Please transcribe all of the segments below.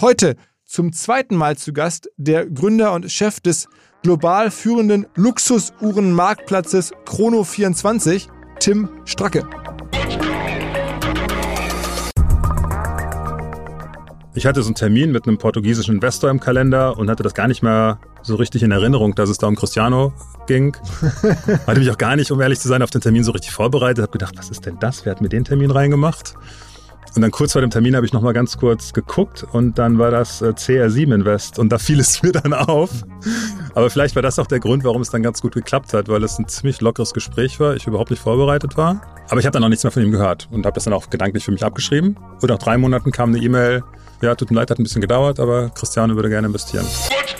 Heute zum zweiten Mal zu Gast der Gründer und Chef des global führenden Luxusuhrenmarktplatzes Chrono24, Tim Stracke. Ich hatte so einen Termin mit einem portugiesischen Investor im Kalender und hatte das gar nicht mehr so richtig in Erinnerung, dass es da um Cristiano ging. hatte mich auch gar nicht, um ehrlich zu sein, auf den Termin so richtig vorbereitet. Habe gedacht, was ist denn das? Wer hat mir den Termin reingemacht? Und dann kurz vor dem Termin habe ich nochmal ganz kurz geguckt und dann war das äh, CR7 Invest und da fiel es mir dann auf. Aber vielleicht war das auch der Grund, warum es dann ganz gut geklappt hat, weil es ein ziemlich lockeres Gespräch war, ich überhaupt nicht vorbereitet war. Aber ich habe dann auch nichts mehr von ihm gehört und habe das dann auch gedanklich für mich abgeschrieben. Und nach drei Monaten kam eine E-Mail, ja, tut mir leid, hat ein bisschen gedauert, aber Christiane würde gerne investieren. Let's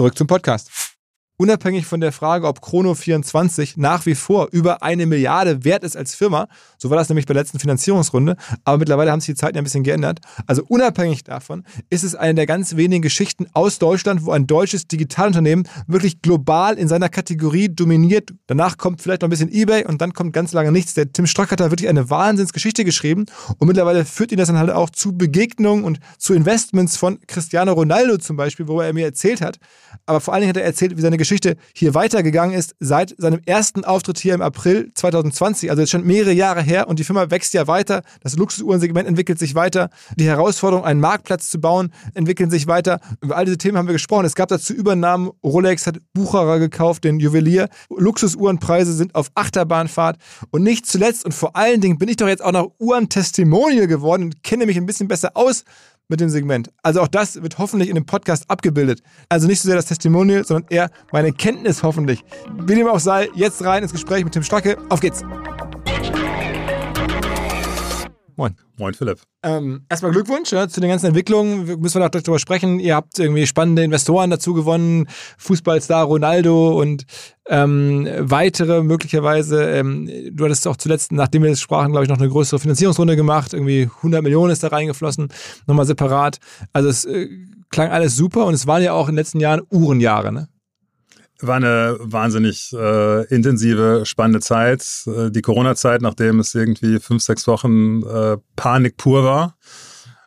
Zurück zum Podcast. Unabhängig von der Frage, ob Chrono24 nach wie vor über eine Milliarde wert ist als Firma, so war das nämlich bei der letzten Finanzierungsrunde, aber mittlerweile haben sich die Zeiten ja ein bisschen geändert. Also unabhängig davon ist es eine der ganz wenigen Geschichten aus Deutschland, wo ein deutsches Digitalunternehmen wirklich global in seiner Kategorie dominiert. Danach kommt vielleicht noch ein bisschen eBay und dann kommt ganz lange nichts. Der Tim Strack hat da wirklich eine Wahnsinnsgeschichte geschrieben und mittlerweile führt ihn das dann halt auch zu Begegnungen und zu Investments von Cristiano Ronaldo zum Beispiel, wo er mir erzählt hat. Aber vor allen Dingen hat er erzählt, wie seine Geschichte Geschichte hier weitergegangen ist seit seinem ersten Auftritt hier im April 2020, also jetzt schon mehrere Jahre her und die Firma wächst ja weiter, das Luxusuhrensegment entwickelt sich weiter, die Herausforderung, einen Marktplatz zu bauen, entwickeln sich weiter. Über all diese Themen haben wir gesprochen. Es gab dazu Übernahmen, Rolex hat Bucherer gekauft, den Juwelier, Luxusuhrenpreise sind auf Achterbahnfahrt. Und nicht zuletzt und vor allen Dingen bin ich doch jetzt auch noch Uhrentestimonial geworden und kenne mich ein bisschen besser aus mit dem Segment. Also auch das wird hoffentlich in dem Podcast abgebildet. Also nicht so sehr das Testimonial, sondern eher meine Kenntnis hoffentlich. Wie dem auch sei, jetzt rein ins Gespräch mit Tim Stracke. Auf geht's. Moin. Moin, Philipp. Ähm, erstmal Glückwunsch ja, zu den ganzen Entwicklungen. Müssen wir noch darüber sprechen. Ihr habt irgendwie spannende Investoren dazu gewonnen. Fußballstar Ronaldo und ähm, weitere möglicherweise. Ähm, du hattest auch zuletzt, nachdem wir das sprachen, glaube ich, noch eine größere Finanzierungsrunde gemacht. Irgendwie 100 Millionen ist da reingeflossen. Nochmal separat. Also es äh, klang alles super und es waren ja auch in den letzten Jahren Uhrenjahre, ne? War eine wahnsinnig äh, intensive, spannende Zeit. Äh, die Corona-Zeit, nachdem es irgendwie fünf, sechs Wochen äh, Panik pur war,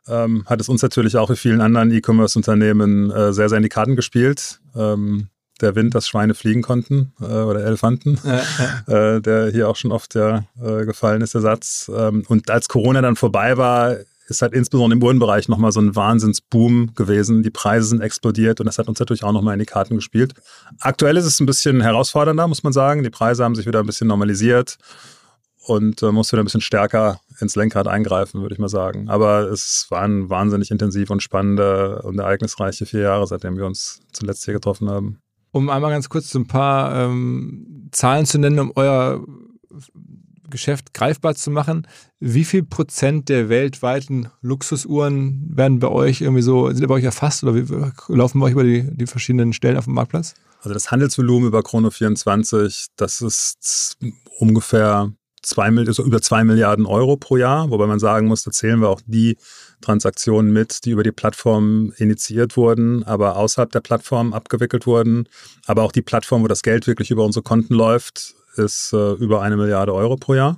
ähm, hat es uns natürlich auch wie vielen anderen E-Commerce-Unternehmen äh, sehr, sehr in die Karten gespielt. Ähm, der Wind, dass Schweine fliegen konnten äh, oder Elefanten, ja, ja. Äh, der hier auch schon oft ja, äh, gefallen ist, der Satz. Ähm, und als Corona dann vorbei war, ist halt insbesondere im Uhrenbereich nochmal so ein Wahnsinnsboom gewesen. Die Preise sind explodiert und das hat uns natürlich auch nochmal in die Karten gespielt. Aktuell ist es ein bisschen herausfordernder, muss man sagen. Die Preise haben sich wieder ein bisschen normalisiert und äh, muss wieder ein bisschen stärker ins Lenkrad eingreifen, würde ich mal sagen. Aber es waren wahnsinnig intensiv und spannende und ereignisreiche vier Jahre, seitdem wir uns zuletzt hier getroffen haben. Um einmal ganz kurz ein paar ähm, Zahlen zu nennen, um euer Geschäft greifbar zu machen. Wie viel Prozent der weltweiten Luxusuhren werden bei euch irgendwie so, sind bei euch erfasst oder wie, laufen bei euch über die, die verschiedenen Stellen auf dem Marktplatz? Also das Handelsvolumen über Chrono24, das ist ungefähr zwei, also über zwei Milliarden Euro pro Jahr, wobei man sagen muss, da zählen wir auch die Transaktionen mit, die über die Plattform initiiert wurden, aber außerhalb der Plattform abgewickelt wurden. Aber auch die Plattform, wo das Geld wirklich über unsere Konten läuft, ist äh, über eine Milliarde Euro pro Jahr.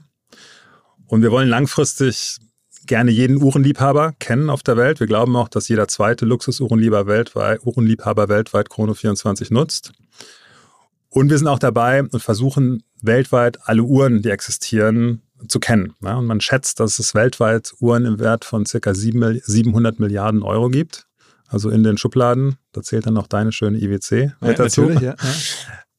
Und wir wollen langfristig gerne jeden Uhrenliebhaber kennen auf der Welt. Wir glauben auch, dass jeder zweite Luxusuhrenliebhaber weltweit, Uhrenliebhaber weltweit Chrono 24 nutzt. Und wir sind auch dabei und versuchen weltweit alle Uhren, die existieren, zu kennen. Ja, und man schätzt, dass es weltweit Uhren im Wert von circa 700 Milliarden Euro gibt. Also in den Schubladen. Da zählt dann noch deine schöne IWC ja, dazu. Natürlich, ja.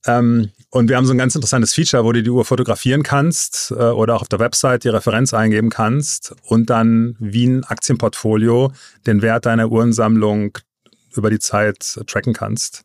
Ähm, und wir haben so ein ganz interessantes Feature, wo du die Uhr fotografieren kannst äh, oder auch auf der Website die Referenz eingeben kannst und dann wie ein Aktienportfolio den Wert deiner Uhrensammlung über die Zeit tracken kannst.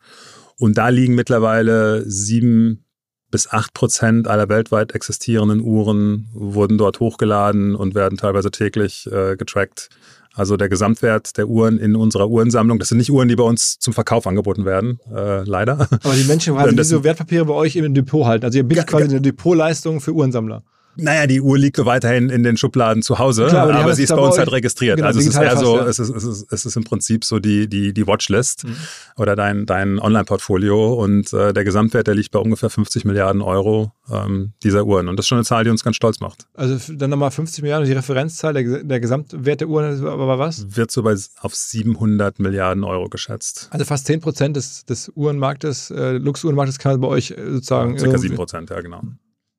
Und da liegen mittlerweile sieben bis acht Prozent aller weltweit existierenden Uhren wurden dort hochgeladen und werden teilweise täglich äh, getrackt. Also der Gesamtwert der Uhren in unserer Uhrensammlung, das sind nicht Uhren, die bei uns zum Verkauf angeboten werden, äh, leider. Aber die Menschen haben diese Wertpapiere bei euch im Depot halten. Also ihr bietet quasi eine Depotleistung für Uhrensammler. Naja, die Uhr liegt weiterhin in den Schubladen zu Hause, Klar, aber, aber sie ist bei uns halt registriert. Genau, also es ist eher so, ja. es, ist, es, ist, es ist im Prinzip so die, die, die Watchlist mhm. oder dein, dein Online-Portfolio und äh, der Gesamtwert, der liegt bei ungefähr 50 Milliarden Euro ähm, dieser Uhren. Und das ist schon eine Zahl, die uns ganz stolz macht. Also dann nochmal 50 Milliarden, die Referenzzahl, der, der Gesamtwert der Uhren war was? Wird so bei, auf 700 Milliarden Euro geschätzt. Also fast 10 Prozent des, des Uhrenmarktes, äh, Luxusuhrenmarktes kann bei euch äh, sozusagen... Ja, circa 7 Prozent, ja genau.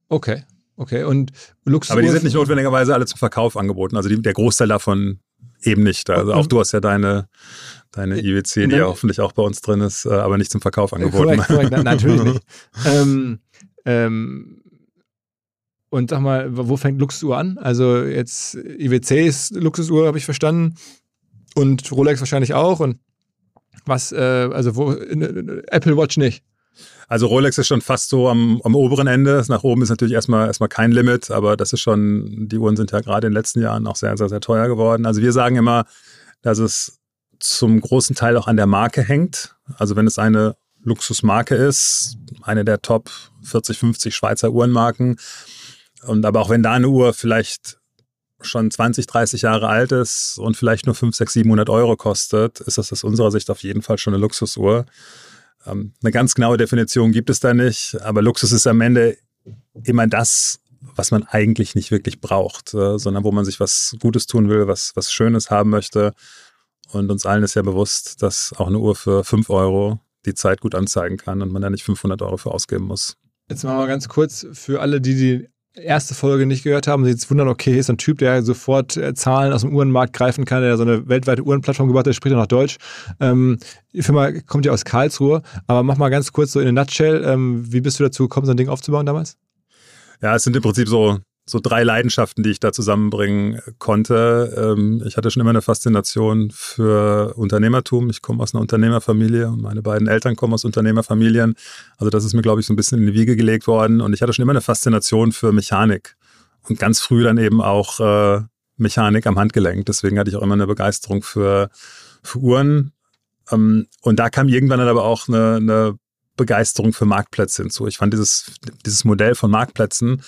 Okay. Okay, und Luxus. Aber die sind nicht notwendigerweise alle zum Verkauf angeboten. Also die, der Großteil davon eben nicht. Also auch du hast ja deine, deine IWC, die ja hoffentlich auch bei uns drin ist, äh, aber nicht zum Verkauf angeboten. Korrekt, korrekt. Na, natürlich nicht. ähm, ähm, und sag mal, wo fängt Luxusuhr an? Also jetzt IWC ist Luxusuhr, habe ich verstanden. Und Rolex wahrscheinlich auch. Und was, äh, also wo, Apple Watch nicht. Also Rolex ist schon fast so am, am oberen Ende. Nach oben ist natürlich erstmal, erstmal kein Limit, aber das ist schon, die Uhren sind ja gerade in den letzten Jahren auch sehr, sehr, sehr teuer geworden. Also wir sagen immer, dass es zum großen Teil auch an der Marke hängt. Also wenn es eine Luxusmarke ist, eine der Top 40, 50 Schweizer Uhrenmarken. Und aber auch wenn da eine Uhr vielleicht schon 20, 30 Jahre alt ist und vielleicht nur 5, 6, 700 Euro kostet, ist das aus unserer Sicht auf jeden Fall schon eine Luxusuhr. Ähm, eine ganz genaue Definition gibt es da nicht, aber Luxus ist am Ende immer das, was man eigentlich nicht wirklich braucht, äh, sondern wo man sich was Gutes tun will, was, was Schönes haben möchte. Und uns allen ist ja bewusst, dass auch eine Uhr für 5 Euro die Zeit gut anzeigen kann und man da nicht 500 Euro für ausgeben muss. Jetzt machen wir ganz kurz für alle, die die erste Folge nicht gehört haben, sich jetzt wundern, okay, ist ein Typ, der sofort äh, Zahlen aus dem Uhrenmarkt greifen kann, der so eine weltweite Uhrenplattform gebaut hat, der spricht ja noch Deutsch. Ähm, die Firma kommt ja aus Karlsruhe, aber mach mal ganz kurz so in a nutshell, ähm, wie bist du dazu gekommen, so ein Ding aufzubauen damals? Ja, es sind im Prinzip so so drei Leidenschaften, die ich da zusammenbringen konnte. Ähm, ich hatte schon immer eine Faszination für Unternehmertum. Ich komme aus einer Unternehmerfamilie und meine beiden Eltern kommen aus Unternehmerfamilien. Also das ist mir, glaube ich, so ein bisschen in die Wiege gelegt worden. Und ich hatte schon immer eine Faszination für Mechanik und ganz früh dann eben auch äh, Mechanik am Handgelenk. Deswegen hatte ich auch immer eine Begeisterung für, für Uhren. Ähm, und da kam irgendwann dann aber auch eine, eine Begeisterung für Marktplätze hinzu. Ich fand dieses, dieses Modell von Marktplätzen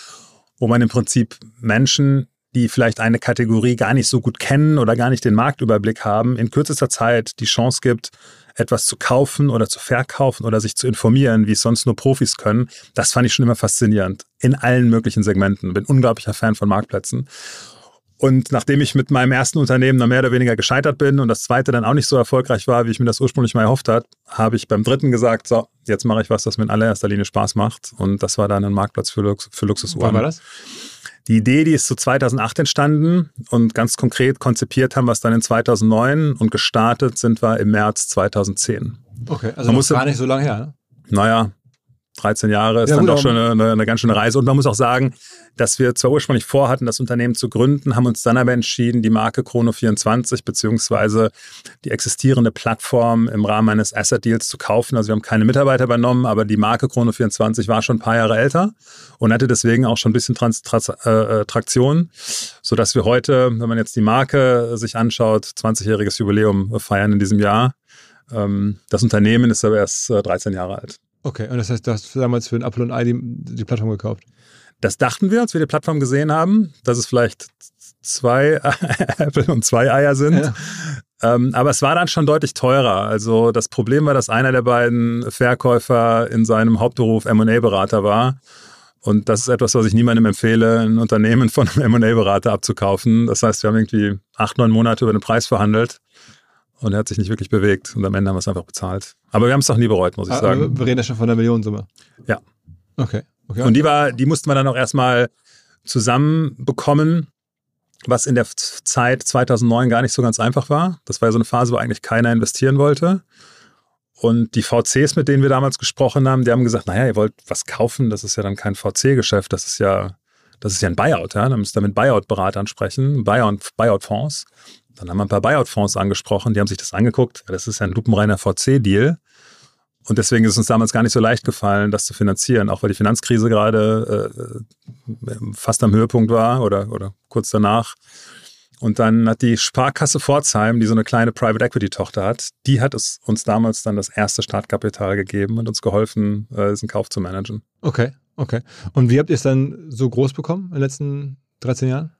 wo man im Prinzip Menschen, die vielleicht eine Kategorie gar nicht so gut kennen oder gar nicht den Marktüberblick haben, in kürzester Zeit die Chance gibt, etwas zu kaufen oder zu verkaufen oder sich zu informieren, wie es sonst nur Profis können. Das fand ich schon immer faszinierend. In allen möglichen Segmenten. Bin unglaublicher Fan von Marktplätzen. Und nachdem ich mit meinem ersten Unternehmen dann mehr oder weniger gescheitert bin und das zweite dann auch nicht so erfolgreich war, wie ich mir das ursprünglich mal erhofft hat, habe ich beim dritten gesagt, so, jetzt mache ich was, das mir in allererster Linie Spaß macht. Und das war dann ein Marktplatz für, Lux für Luxusuhren. Wann war das? Die Idee, die ist zu so 2008 entstanden und ganz konkret konzipiert haben wir es dann in 2009 und gestartet sind wir im März 2010. Okay, also musste, gar nicht so lange her. Ne? Naja, 13 Jahre ist Ja, dann doch schon aber- eine, eine ganz schöne Reise. Und man muss auch sagen, dass wir zwar ursprünglich vorhatten, das Unternehmen zu gründen, haben uns dann aber entschieden, die Marke Chrono24 beziehungsweise die existierende Plattform im Rahmen eines Asset Deals zu kaufen. Also wir haben keine Mitarbeiter übernommen, aber die Marke Chrono24 war schon ein paar Jahre älter und hatte deswegen auch schon ein bisschen Trans Trans äh, äh, Traktion, sodass wir heute, wenn man jetzt die Marke sich anschaut, 20-jähriges Jubiläum feiern in diesem Jahr. Ähm, das Unternehmen ist aber erst äh, 13 Jahre alt. Okay, und das heißt, du hast damals für den Apple und Ei die, die Plattform gekauft. Das dachten wir, als wir die Plattform gesehen haben, dass es vielleicht zwei Äpfel und zwei Eier sind. Ja. Ähm, aber es war dann schon deutlich teurer. Also das Problem war, dass einer der beiden Verkäufer in seinem Hauptberuf M&A-Berater war. Und das ist etwas, was ich niemandem empfehle, ein Unternehmen von einem M&A-Berater abzukaufen. Das heißt, wir haben irgendwie acht, neun Monate über den Preis verhandelt und er hat sich nicht wirklich bewegt. Und am Ende haben wir es einfach bezahlt. Aber wir haben es auch nie bereut, muss ich Ah, sagen. aber Wir reden ja schon von einer Millionensumme. Ja. Okay. okay. Und die war, die mussten wir dann auch erstmal zusammenbekommen, was in der Zeit 2009 gar nicht so ganz einfach war. Das war ja so eine Phase, wo eigentlich keiner investieren wollte. Und die VCs, mit denen wir damals gesprochen haben, die haben gesagt, naja, ihr wollt was kaufen, das ist ja dann kein VC-Geschäft, das ist ja, das ist ja ein Buyout, ja. Dann müsst ihr mit Buyout-Beratern sprechen, Buyout- Buyout-Fonds. Dann haben wir ein paar Buyout-Fonds angesprochen, die haben sich das angeguckt. Das ist ja ein lupenreiner VC-Deal. Und deswegen ist es uns damals gar nicht so leicht gefallen, das zu finanzieren, auch weil die Finanzkrise gerade äh, fast am Höhepunkt war oder, oder kurz danach. Und dann hat die Sparkasse Pforzheim, die so eine kleine Private Equity Tochter hat, die hat es uns damals dann das erste Startkapital gegeben und uns geholfen, äh, diesen Kauf zu managen. okay, okay. Und wie habt ihr es dann so groß bekommen in den letzten 13 Jahren?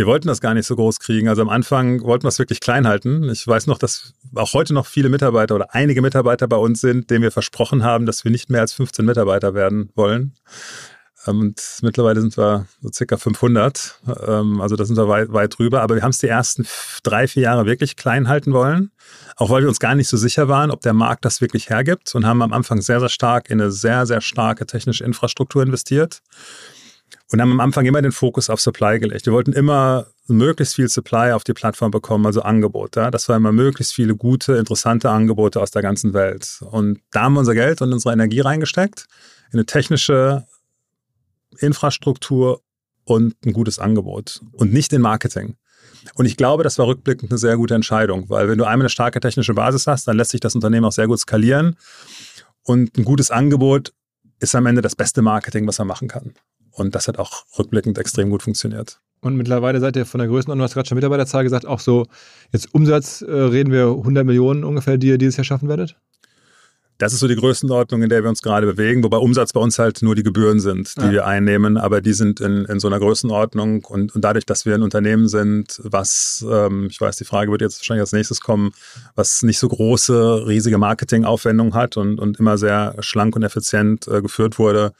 Wir wollten das gar nicht so groß kriegen. Also am Anfang wollten wir es wirklich klein halten. Ich weiß noch, dass auch heute noch viele Mitarbeiter oder einige Mitarbeiter bei uns sind, denen wir versprochen haben, dass wir nicht mehr als 15 Mitarbeiter werden wollen. Ähm, Und mittlerweile sind wir so circa 500. Ähm, Also da sind wir weit, weit drüber. Aber wir haben es die ersten drei, vier Jahre wirklich klein halten wollen. Auch weil wir uns gar nicht so sicher waren, ob der Markt das wirklich hergibt. Und haben am Anfang sehr, sehr stark in eine sehr, sehr starke technische Infrastruktur investiert. Und haben am Anfang immer den Fokus auf Supply gelegt. Wir wollten immer möglichst viel Supply auf die Plattform bekommen, also Angebot. Ja? Das war immer möglichst viele gute, interessante Angebote aus der ganzen Welt. Und da haben wir unser Geld und unsere Energie reingesteckt in eine technische Infrastruktur und ein gutes Angebot und nicht in Marketing. Und ich glaube, das war rückblickend eine sehr gute Entscheidung, weil wenn du einmal eine starke technische Basis hast, dann lässt sich das Unternehmen auch sehr gut skalieren. Und ein gutes Angebot ist am Ende das beste Marketing, was man machen kann. Und das hat auch rückblickend extrem gut funktioniert. Und mittlerweile seid ihr von der Größenordnung, du hast gerade schon Mitarbeiterzahl gesagt, auch so, jetzt Umsatz äh, reden wir 100 Millionen ungefähr, die ihr dieses Jahr schaffen werdet? Das ist so die Größenordnung, in der wir uns gerade bewegen, wobei Umsatz bei uns halt nur die Gebühren sind, die Ja. wir einnehmen, aber die sind in, in so einer Größenordnung und, und dadurch, dass wir ein Unternehmen sind, was, ähm, ich weiß, die Frage wird jetzt wahrscheinlich als nächstes kommen, was nicht so große, riesige Marketingaufwendungen hat und, und immer sehr schlank und effizient äh, geführt wurde,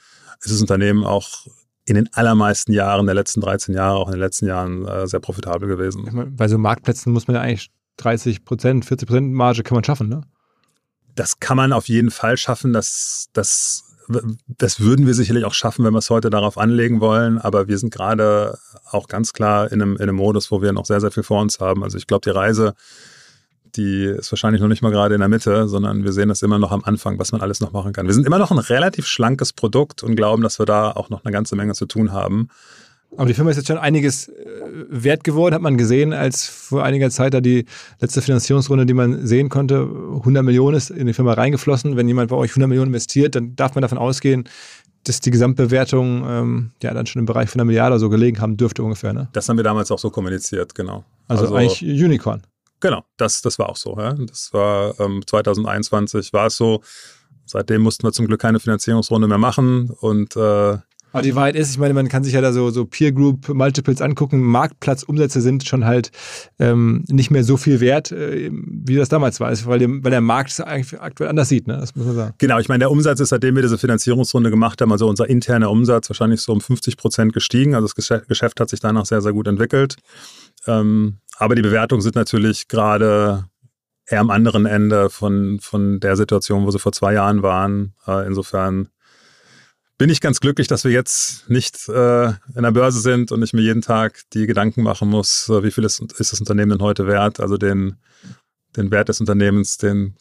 ist das Unternehmen auch in den allermeisten Jahren der letzten 13 Jahre, auch in den letzten Jahren äh, sehr profitabel gewesen. Meine, bei so Marktplätzen muss man ja eigentlich 30 Prozent, 40 Prozent Marge kann man schaffen, ne? das kann man auf jeden Fall schaffen. Das, das, das würden wir sicherlich auch schaffen, wenn wir es heute darauf anlegen wollen. Aber wir sind gerade auch ganz klar in einem, in einem Modus, wo wir noch sehr, sehr viel vor uns haben. Also ich glaube, die Reise, die ist wahrscheinlich noch nicht mal gerade in der Mitte, sondern wir sehen das immer noch am Anfang, was man alles noch machen kann. Wir sind immer noch ein relativ schlankes Produkt und glauben, dass wir da auch noch eine ganze Menge zu tun haben. Aber die Firma ist jetzt schon einiges äh, wert geworden, hat man gesehen, als vor einiger Zeit da die letzte Finanzierungsrunde, die man sehen konnte, 100 Millionen ist in die Firma reingeflossen. Wenn jemand bei euch 100 Millionen investiert, dann darf man davon ausgehen, dass die Gesamtbewertung ähm, ja dann schon im Bereich von einer Milliarde oder so gelegen haben dürfte ungefähr. Ne? Das haben wir damals auch so kommuniziert, genau. Also, eigentlich Unicorn. Genau, das, das war auch so. Ja. Das war ähm, 2021 war es so. Seitdem mussten wir zum Glück keine Finanzierungsrunde mehr machen und äh, Aber die Wahrheit ist, ich meine, man kann sich ja da so, so Peer Group Multiples angucken. Marktplatzumsätze sind schon halt ähm, nicht mehr so viel wert, äh, wie das damals war, weil, dem, weil der Markt es eigentlich aktuell anders sieht. Ne? Das muss man sagen. Genau, ich meine, der Umsatz ist, seitdem wir diese Finanzierungsrunde gemacht haben, also unser interner Umsatz wahrscheinlich so um 50 Prozent gestiegen. Also das Geschäft, Geschäft hat sich danach sehr, sehr gut entwickelt. Ähm, aber die Bewertungen sind natürlich gerade eher am anderen Ende von, von der Situation, wo sie vor zwei Jahren waren. Äh, insofern bin ich ganz glücklich, dass wir jetzt nicht äh, in der Börse sind und ich mir jeden Tag die Gedanken machen muss, äh, wie viel ist, ist das Unternehmen denn heute wert? Also den, den Wert des Unternehmens, den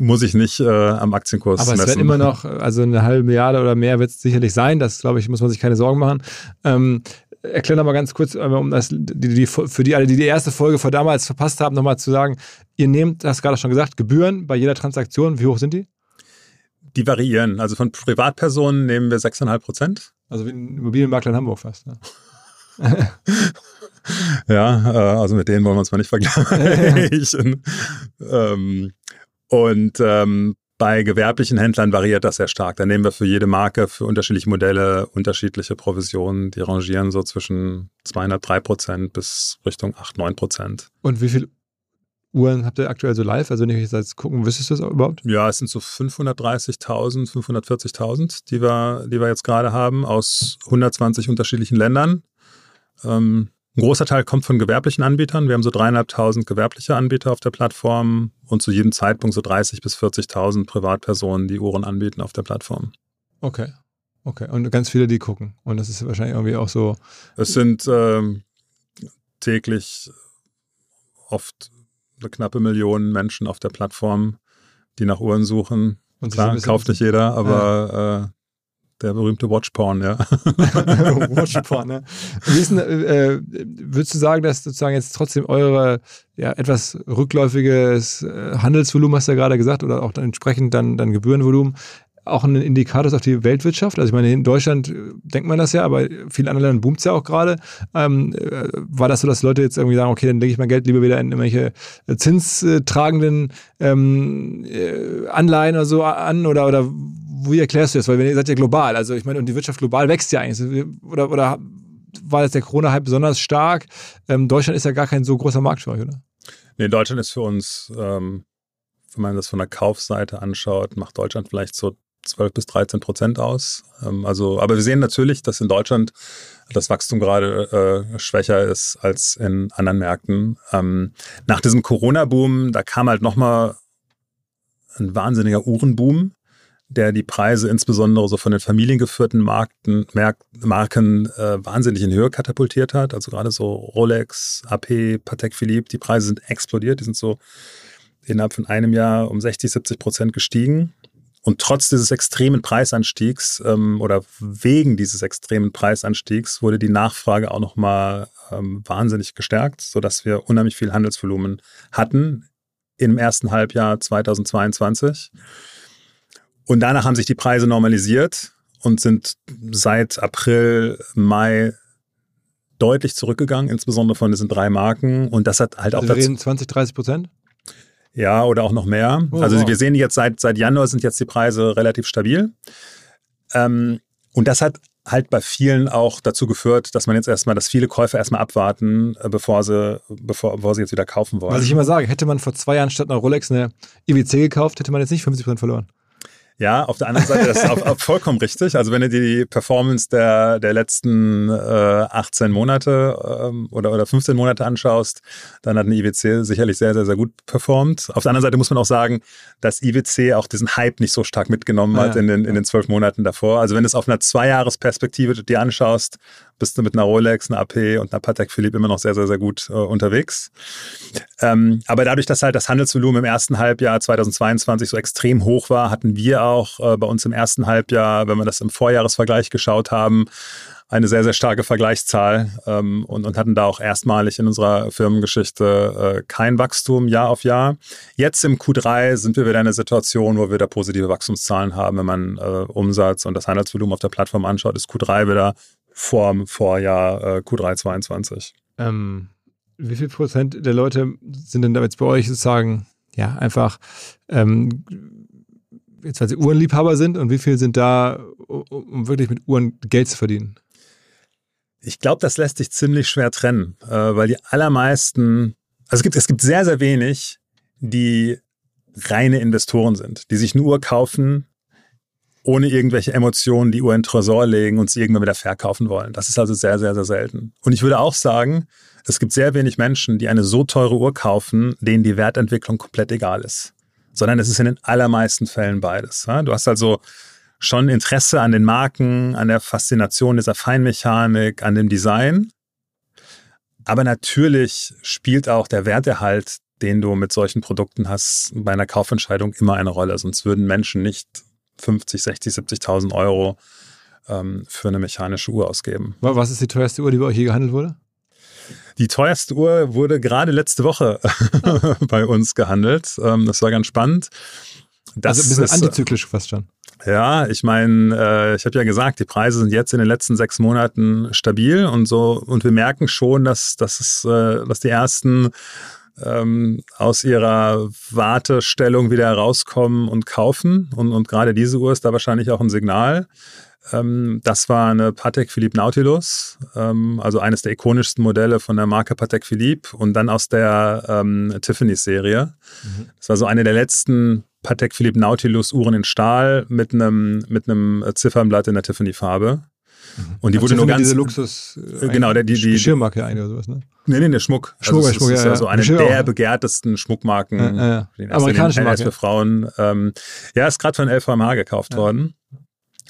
muss ich nicht äh, am Aktienkurs Aber messen. es wird immer noch, also eine halbe Milliarde oder mehr wird es sicherlich sein. Das, glaube ich, muss man sich keine Sorgen machen. Ähm, erklär noch mal ganz kurz, um das, die, die, für die alle, die die erste Folge vor damals verpasst haben, nochmal zu sagen, ihr nehmt, das gerade schon gesagt, Gebühren bei jeder Transaktion. Wie hoch sind die? Die variieren. Also von Privatpersonen nehmen wir 6,5 Prozent. Also wie ein Immobilienmakler in Hamburg fast. Ne? ja, äh, also mit denen wollen wir uns mal nicht vergleichen. ähm, und ähm, bei gewerblichen Händlern variiert das sehr stark. Da nehmen wir für jede Marke, für unterschiedliche Modelle unterschiedliche Provisionen. Die rangieren so zwischen 203 Prozent bis Richtung 8, 9 Prozent. Und wie viel Uhren habt ihr aktuell so live? Also wenn ich jetzt gucken, wüsstest du das überhaupt? Ja, es sind so 530.000, 540.000, die wir, die wir jetzt gerade haben aus 120 unterschiedlichen Ländern. Ähm, ein großer Teil kommt von gewerblichen Anbietern. Wir haben so dreieinhalbtausend gewerbliche Anbieter auf der Plattform und zu jedem Zeitpunkt so 30.000 bis 40.000 Privatpersonen, die Uhren anbieten auf der Plattform. Okay. Okay. Und ganz viele, die gucken. Und das ist wahrscheinlich irgendwie auch so. Es sind ähm, täglich oft eine knappe Million Menschen auf der Plattform, die nach Uhren suchen. Und Klar, kauft nicht jeder, aber ja. äh, der berühmte Watchporn, ja. Watchporn, ne? Denn, äh, würdest du sagen, dass sozusagen jetzt trotzdem eure ja, etwas rückläufiges äh, Handelsvolumen, hast du ja gerade gesagt, oder auch dann entsprechend dann, dann Gebührenvolumen, auch ein Indikator auf die Weltwirtschaft? Also ich meine, in Deutschland äh, denkt man das ja, aber vielen anderen Ländern boomt es ja auch gerade. Ähm, äh, war das so, dass Leute jetzt irgendwie sagen, okay, dann lege ich mein Geld lieber wieder in irgendwelche äh, zinstragenden ähm, Anleihen oder so an oder, oder wie erklärst du das? Weil ihr seid ja global, also ich meine, und die Wirtschaft global wächst ja eigentlich. Oder, oder war jetzt der Corona-Hype besonders stark? Ähm, Deutschland ist ja gar kein so großer Markt für euch, oder? Nee, Deutschland ist für uns, ähm, wenn man das von der Kaufseite anschaut, macht Deutschland vielleicht so 12 bis 13 Prozent aus. Ähm, also, aber wir sehen natürlich, dass in Deutschland das Wachstum gerade äh, schwächer ist als in anderen Märkten. Ähm, nach diesem Corona-Boom, da kam halt nochmal ein wahnsinniger Uhrenboom, der die Preise insbesondere so von den familiengeführten Marken, Marken äh, wahnsinnig in Höhe katapultiert hat. Also gerade so Rolex, AP, Patek Philippe, die Preise sind explodiert. Die sind so innerhalb von einem Jahr um 60, 70 Prozent gestiegen. Und trotz dieses extremen Preisanstiegs ähm, oder wegen dieses extremen Preisanstiegs wurde die Nachfrage auch nochmal ähm, wahnsinnig gestärkt, sodass wir unheimlich viel Handelsvolumen hatten im ersten Halbjahr 2022. Und danach haben sich die Preise normalisiert und sind seit April, Mai deutlich zurückgegangen, insbesondere von diesen drei Marken. Und das hat halt also auch. Wir reden 20, 30 Prozent? Ja, oder auch noch mehr. Oh, also wow. wir sehen jetzt seit, seit Januar sind jetzt die Preise relativ stabil. Ähm, und das hat halt bei vielen auch dazu geführt, dass man jetzt erstmal, dass viele Käufer erstmal abwarten, äh, bevor sie, bevor, bevor sie jetzt wieder kaufen wollen. Was ich immer sage, hätte man vor zwei Jahren statt einer Rolex eine IWC gekauft, hätte man jetzt nicht 50% verloren. Ja, auf der anderen Seite, das ist auch, auch vollkommen richtig. Also wenn du dir die Performance der, der letzten äh, 18 Monate ähm, oder, oder 15 Monate anschaust, dann hat eine IWC sicherlich sehr, sehr, sehr gut performt. Auf der anderen Seite muss man auch sagen, dass IWC auch diesen Hype nicht so stark mitgenommen ah, hat in den, in den zwölf Monaten davor. Also wenn du es auf einer Zweijahresperspektive dir anschaust, bist du mit einer Rolex, einer AP und einer Patek Philippe immer noch sehr, sehr, sehr gut äh, unterwegs. Ähm, aber dadurch, dass halt das Handelsvolumen im ersten Halbjahr 2022 so extrem hoch war, hatten wir auch äh, bei uns im ersten Halbjahr, wenn wir das im Vorjahresvergleich geschaut haben, eine sehr, sehr starke Vergleichszahl ähm, und, und hatten da auch erstmalig in unserer Firmengeschichte äh, kein Wachstum Jahr auf Jahr. Jetzt im Q3 sind wir wieder in einer Situation, wo wir da positive Wachstumszahlen haben. Wenn man äh, Umsatz und das Handelsvolumen auf der Plattform anschaut, ist Q3 wieder vor dem Vorjahr äh, Q3 22. Ähm, wie viel Prozent der Leute sind denn da jetzt bei euch sozusagen, ja, einfach, ähm, jetzt weil sie Uhrenliebhaber sind und wie viel sind da, um wirklich mit Uhren Geld zu verdienen? Ich glaube, das lässt sich ziemlich schwer trennen, äh, weil die allermeisten, also es gibt, es gibt sehr, sehr wenig, die reine Investoren sind, die sich eine Uhr kaufen, ohne irgendwelche Emotionen die Uhr in den Tresor legen und sie irgendwann wieder verkaufen wollen. Das ist also sehr, sehr, sehr selten. Und ich würde auch sagen, es gibt sehr wenig Menschen, die eine so teure Uhr kaufen, denen die Wertentwicklung komplett egal ist. Sondern es ist in den allermeisten Fällen beides. Du hast also schon Interesse an den Marken, an der Faszination dieser Feinmechanik, an dem Design. Aber natürlich spielt auch der Werterhalt den du mit solchen Produkten hast, bei einer Kaufentscheidung immer eine Rolle. Sonst würden Menschen nicht 50, 60, 70.000 Euro ähm, für eine mechanische Uhr ausgeben. Was ist die teuerste Uhr, die bei euch hier gehandelt wurde? Die teuerste Uhr wurde gerade letzte Woche bei uns gehandelt. Ähm, das war ganz spannend. Das also ein bisschen ist, antizyklisch fast schon. Ja, ich meine, äh, ich habe ja gesagt, die Preise sind jetzt in den letzten sechs Monaten stabil und so und wir merken schon, dass, dass, es, äh, dass die ersten ähm, aus ihrer Wartestellung wieder herauskommen und kaufen. Und, und gerade diese Uhr ist da wahrscheinlich auch ein Signal. Ähm, das war eine Patek Philippe Nautilus, ähm, also eines der ikonischsten Modelle von der Marke Patek Philippe und dann aus der ähm, Tiffany-Serie. Mhm. Das war so eine der letzten Patek Philippe Nautilus Uhren in Stahl mit einem, mit einem Ziffernblatt in der Tiffany-Farbe. Und die also wurde nur ganz. Diese Luxus. Äh, genau, der, die, die. Geschirrmarke eigentlich oder sowas, ne? Nee, nee, der Schmuck. Schmuck, also Schmuck, ist, ja, also eine Geschirr der auch. begehrtesten Schmuckmarken. Ja, ja. Amerikanische Marke. für Frauen. Ähm, ja, ist gerade von LVMH gekauft worden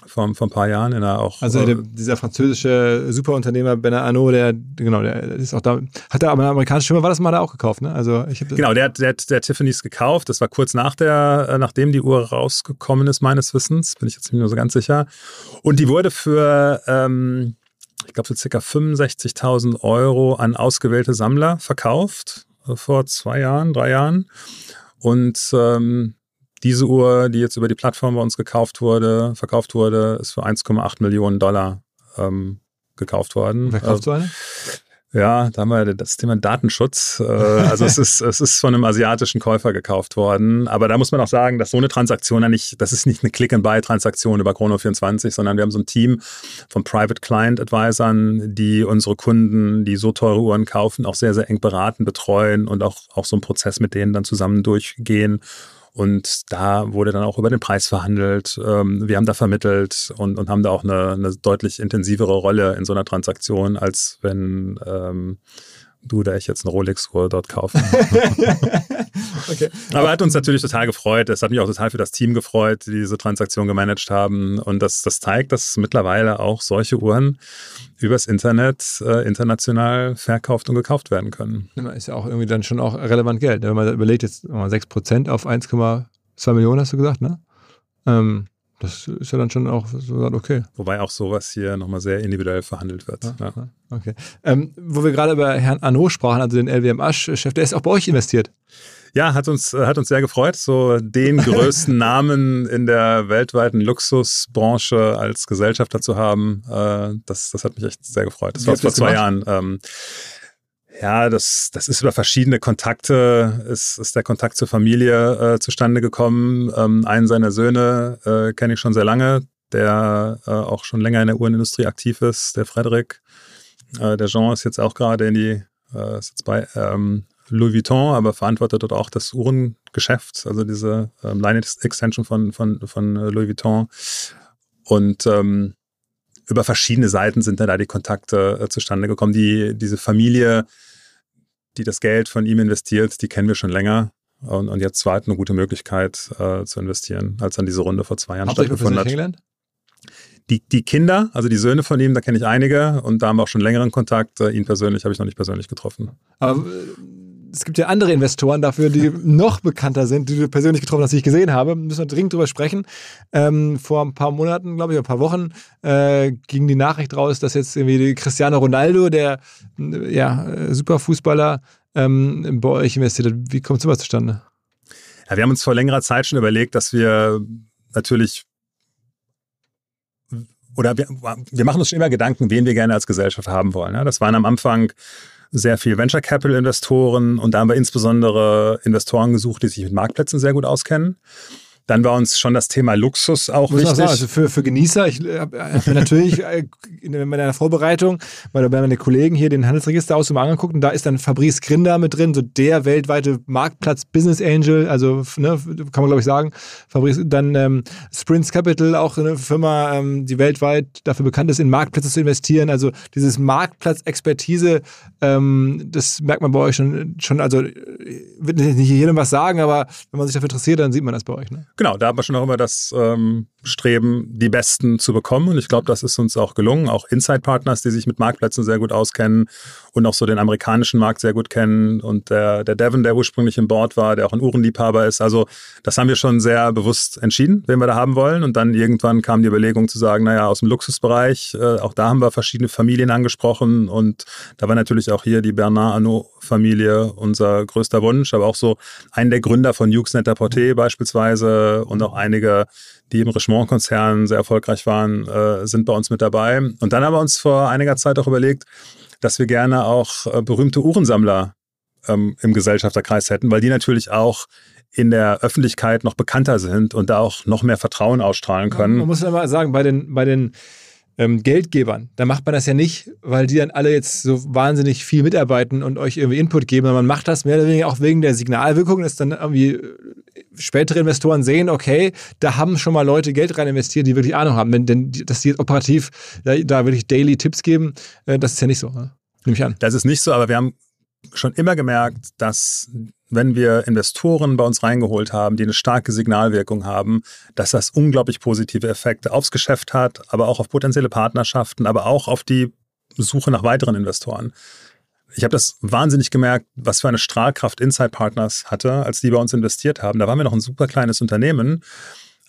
vor, vor ein paar Jahren in der auch. Also der, dieser französische Superunternehmer Bernard Arnault, der genau, der ist auch da, hat er aber eine amerikanische Firma, war das mal da auch gekauft, ne? Also ich genau, der, der, der Tiffany's gekauft. Das war kurz nach der, äh, nachdem die Uhr rausgekommen ist meines Wissens, bin ich jetzt nicht mehr so ganz sicher. Und die wurde für ähm, ich glaube, für ca. 65.000 Euro an ausgewählte Sammler verkauft äh, vor zwei Jahren, drei Jahren. Und ähm, diese Uhr, die jetzt über die Plattform bei uns gekauft wurde, verkauft wurde, ist für 1,8 Millionen Dollar ähm, gekauft worden. Wer kauft so eine? Ja, da haben wir das Thema Datenschutz. Äh, also es ist, es ist von einem asiatischen Käufer gekauft worden. Aber da muss man auch sagen, dass so eine Transaktion ja nicht, das ist nicht eine Click-and-Buy-Transaktion über Chrono24, sondern wir haben so ein Team von Private Client Advisern, die unsere Kunden, die so teure Uhren kaufen, auch sehr, sehr eng beraten, betreuen und auch, auch so einen Prozess mit denen dann zusammen durchgehen und da wurde dann auch über den Preis verhandelt. Ähm, wir haben da vermittelt und, und haben da auch eine, eine deutlich intensivere Rolle in so einer Transaktion, als wenn ähm, du oder ich jetzt eine Rolex-Uhr dort kaufen. okay. Aber hat uns natürlich total gefreut. Es hat mich auch total für das Team gefreut, die diese Transaktion gemanagt haben. Und das, das zeigt, dass mittlerweile auch solche Uhren übers Internet äh, international verkauft und gekauft werden können. Ist ja auch irgendwie dann schon auch relevant Geld. Wenn man überlegt, jetzt 6% auf 1,2 Millionen, hast du gesagt, ne? Ähm, das ist ja dann schon auch so okay. Wobei auch sowas hier nochmal sehr individuell verhandelt wird. Ja, ja. Okay. Ähm, wo wir gerade über Herrn Arnaud sprachen, also den LWM Asch-Chef, der ist auch bei euch investiert. Ja, hat uns, hat uns sehr gefreut, so den größten Namen in der weltweiten Luxusbranche als Gesellschafter zu haben. Äh, das, das hat mich echt sehr gefreut. Das Wie war vor zwei gemacht? Jahren. Ähm, ja, das, das ist über verschiedene Kontakte, ist, ist der Kontakt zur Familie äh, zustande gekommen. Ähm, einen seiner Söhne äh, kenne ich schon sehr lange, der äh, auch schon länger in der Uhrenindustrie aktiv ist, der Frederik. Äh, der Jean ist jetzt auch gerade in die, äh, ist jetzt bei ähm, Louis Vuitton, aber verantwortet dort auch das Uhrengeschäft, also diese ähm, Line Extension von, von, von äh, Louis Vuitton. Und ähm, über verschiedene Seiten sind dann da die Kontakte äh, zustande gekommen. Die, diese Familie, die das Geld von ihm investiert, die kennen wir schon länger. Und, und jetzt war halt eine gute Möglichkeit äh, zu investieren, als dann diese Runde vor zwei Jahren Habt stattgefunden hat. Die, die Kinder, also die Söhne von ihm, da kenne ich einige und da haben wir auch schon längeren Kontakt. Äh, ihn persönlich habe ich noch nicht persönlich getroffen. Aber äh, es gibt ja andere Investoren dafür, die noch bekannter sind, die du persönlich getroffen hast, die ich gesehen habe. Müssen wir dringend drüber sprechen. Ähm, vor ein paar Monaten, glaube ich, ein paar Wochen, äh, ging die Nachricht raus, dass jetzt irgendwie Cristiano Ronaldo, der ja, Superfußballer, ähm, bei euch investiert hat. Wie kommt sowas zustande? Ja, wir haben uns vor längerer Zeit schon überlegt, dass wir natürlich oder wir, wir machen uns schon immer Gedanken, wen wir gerne als Gesellschaft haben wollen. Ja, das waren am Anfang sehr viel Venture Capital Investoren und da haben wir insbesondere Investoren gesucht, die sich mit Marktplätzen sehr gut auskennen. Dann war uns schon das Thema Luxus auch Muss wichtig. Sagen, also für, für Genießer, ich habe hab mir natürlich äh, in meiner Vorbereitung bei meine Kollegen hier den Handelsregister aus mal angeguckt und da ist dann Fabrice Grinder mit drin, so der weltweite Marktplatz Business Angel, also ne, kann man glaube ich sagen. Fabrice, dann ähm, Sprints Capital, auch eine Firma, ähm, die weltweit dafür bekannt ist, in Marktplätze zu investieren. Also dieses Marktplatz-Expertise, ähm, das merkt man bei euch schon, schon also wird nicht jedem was sagen, aber wenn man sich dafür interessiert, dann sieht man das bei euch. Ne? Genau, da haben wir schon auch immer das ähm, Streben, die Besten zu bekommen. Und ich glaube, das ist uns auch gelungen. auch Inside-Partners, die sich mit Marktplätzen sehr gut auskennen und auch so den amerikanischen Markt sehr gut kennen. Und der, der Devin, der ursprünglich im Board war, der auch ein Uhrenliebhaber ist. Also das haben wir schon sehr bewusst entschieden, wen wir da haben wollen. Und dann irgendwann kam die Überlegung zu sagen, naja, aus dem Luxusbereich, äh, auch da haben wir verschiedene Familien angesprochen. Und da war natürlich auch hier die Bernard Arnault-Familie unser größter Wunsch, aber auch so ein der Gründer von Hughes Net-a-Porter beispielsweise und auch einige die im Richemont-Konzern sehr erfolgreich waren, äh, sind bei uns mit dabei. Und dann haben wir uns vor einiger Zeit auch überlegt, dass wir gerne auch äh, berühmte Uhrensammler ähm, im Gesellschafterkreis hätten, weil die natürlich auch in der Öffentlichkeit noch bekannter sind und da auch noch mehr Vertrauen ausstrahlen können. Man muss ja mal sagen, bei den, bei den ähm, Geldgebern, da macht man das ja nicht, weil die dann alle jetzt so wahnsinnig viel mitarbeiten und euch irgendwie Input geben, sondern man macht das mehr oder weniger auch wegen der Signalwirkung, dass dann irgendwie äh, spätere Investoren sehen, okay, da haben schon mal Leute Geld rein investiert, die wirklich Ahnung haben. Denn, denn dass die jetzt operativ da, da wirklich Daily Tipps geben, äh, das ist ja nicht so. Ne? Nehme ich an. Das ist nicht so, aber wir haben schon immer gemerkt, dass wenn wir Investoren bei uns reingeholt haben, die eine starke Signalwirkung haben, dass das unglaublich positive Effekte aufs Geschäft hat, aber auch auf potenzielle Partnerschaften, aber auch auf die Suche nach weiteren Investoren. Ich habe das wahnsinnig gemerkt, was für eine Strahlkraft Inside Partners hatte, als die bei uns investiert haben. Da waren wir noch ein super kleines Unternehmen,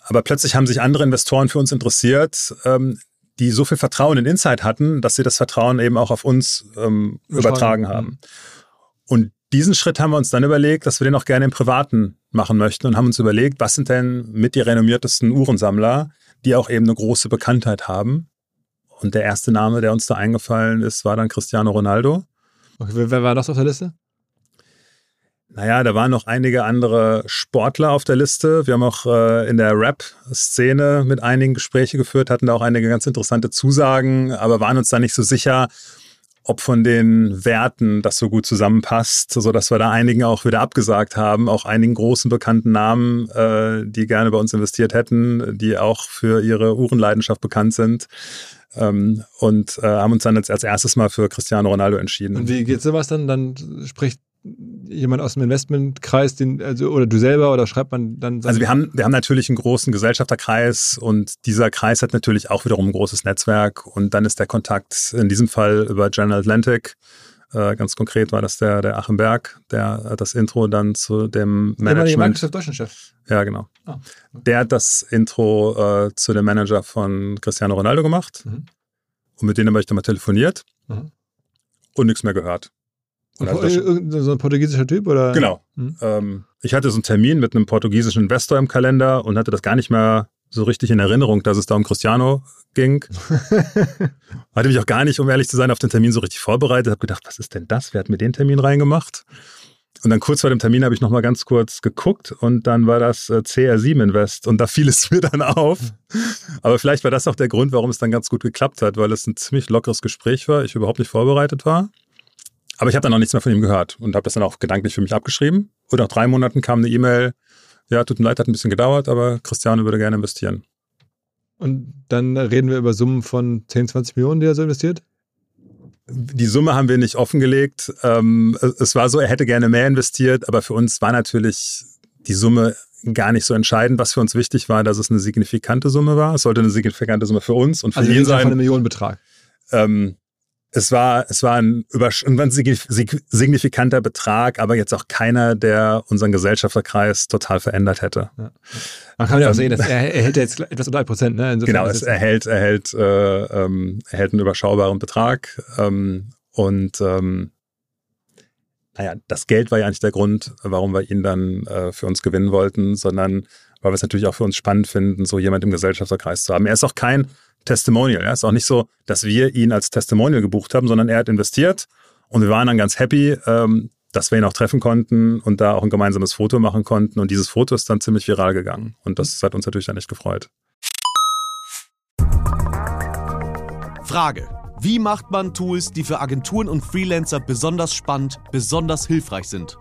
aber plötzlich haben sich andere Investoren für uns interessiert, ähm, die so viel Vertrauen in Inside hatten, dass sie das Vertrauen eben auch auf uns ähm, übertragen haben. Mhm. Und diesen Schritt haben wir uns dann überlegt, dass wir den auch gerne im Privaten machen möchten und haben uns überlegt, was sind denn mit die renommiertesten Uhrensammler, die auch eben eine große Bekanntheit haben. Und der erste Name, der uns da eingefallen ist, war dann Cristiano Ronaldo. Okay, wer war das auf der Liste? Naja, da waren noch einige andere Sportler auf der Liste. Wir haben auch äh, in der Rap-Szene mit einigen Gespräche geführt, hatten da auch einige ganz interessante Zusagen, aber waren uns da nicht so sicher, ob von den Werten das so gut zusammenpasst, so dass wir da einigen auch wieder abgesagt haben, auch einigen großen bekannten Namen, äh, die gerne bei uns investiert hätten, die auch für ihre Uhrenleidenschaft bekannt sind. Ähm, und äh, haben uns dann als, als erstes mal für Cristiano Ronaldo entschieden. Und wie geht sowas dann? Dann spricht jemand aus dem Investmentkreis, den, also, oder du selber, oder schreibt man dann? Also wir haben, wir haben natürlich einen großen Gesellschafterkreis und dieser Kreis hat natürlich auch wiederum ein großes Netzwerk und dann ist der Kontakt in diesem Fall über General Atlantic. Äh, ganz konkret war das der, der Achim Berg, der das Intro dann zu dem Management. Der Deutschland Chef. Ja, genau. Ah, okay. Der hat das Intro äh, zu dem Manager von Cristiano Ronaldo gemacht. Mhm. Und mit denen habe ich dann mal telefoniert mhm. und nichts mehr gehört. So ein portugiesischer Typ oder? Genau. Hm. Ähm, ich hatte so einen Termin mit einem portugiesischen Investor im Kalender und hatte das gar nicht mehr so richtig in Erinnerung, dass es da um Cristiano ging. hatte mich auch gar nicht, um ehrlich zu sein, auf den Termin so richtig vorbereitet. Habe gedacht, was ist denn das? Wer hat mir den Termin reingemacht? Und dann kurz vor dem Termin habe ich nochmal ganz kurz geguckt und dann war das äh, CR7 Invest und da fiel es mir dann auf. Aber vielleicht war das auch der Grund, warum es dann ganz gut geklappt hat, weil es ein ziemlich lockeres Gespräch war, ich überhaupt nicht vorbereitet war. Aber ich habe dann noch nichts mehr von ihm gehört und habe das dann auch gedanklich für mich abgeschrieben. Und nach drei Monaten kam eine E-Mail, ja, tut mir leid, hat ein bisschen gedauert, aber Christiane würde gerne investieren. Und dann reden wir über Summen von 10, 20 Millionen, die er so investiert? Die Summe haben wir nicht offengelegt. Ähm, es war so, er hätte gerne mehr investiert, aber für uns war natürlich die Summe gar nicht so entscheidend. Was für uns wichtig war, dass es eine signifikante Summe war. Es sollte eine signifikante Summe für uns und für also ihn sein. Von einem Millionenbetrag. Ähm, es war, es war ein, ein signifikanter Betrag, aber jetzt auch keiner, der unseren Gesellschafterkreis total verändert hätte. Ja. Man kann ja auch sehen, dass er, er hält jetzt etwas unter ein Prozent. Ne? Insofern genau, es erhält, erhält, äh, ähm, erhält einen überschaubaren Betrag. Ähm, und ähm, naja, das Geld war ja nicht der Grund, warum wir ihn dann äh, für uns gewinnen wollten, sondern weil wir es natürlich auch für uns spannend finden, so jemand im Gesellschafterkreis zu haben. Er ist auch kein Testimonial. Ja? Ist auch nicht so, dass wir ihn als Testimonial gebucht haben, sondern er hat investiert und wir waren dann ganz happy, ähm, dass wir ihn auch treffen konnten und da auch ein gemeinsames Foto machen konnten. Und dieses Foto ist dann ziemlich viral gegangen. Und das hat uns natürlich dann echt gefreut. Frage. Wie macht man Tools, die für Agenturen und Freelancer besonders spannend, besonders hilfreich sind?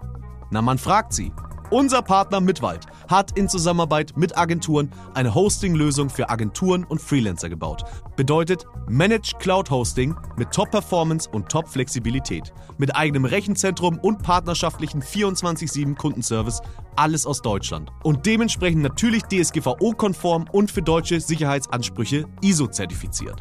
Na, man fragt sie. Unser Partner Mitwald hat in Zusammenarbeit mit Agenturen eine Hosting-Lösung für Agenturen und Freelancer gebaut. Bedeutet Managed Cloud Hosting mit Top-Performance und Top-Flexibilität. Mit eigenem Rechenzentrum und partnerschaftlichen 24-7 Kundenservice. Alles aus Deutschland. Und dementsprechend natürlich DSGVO-konform und für deutsche Sicherheitsansprüche ISO-zertifiziert.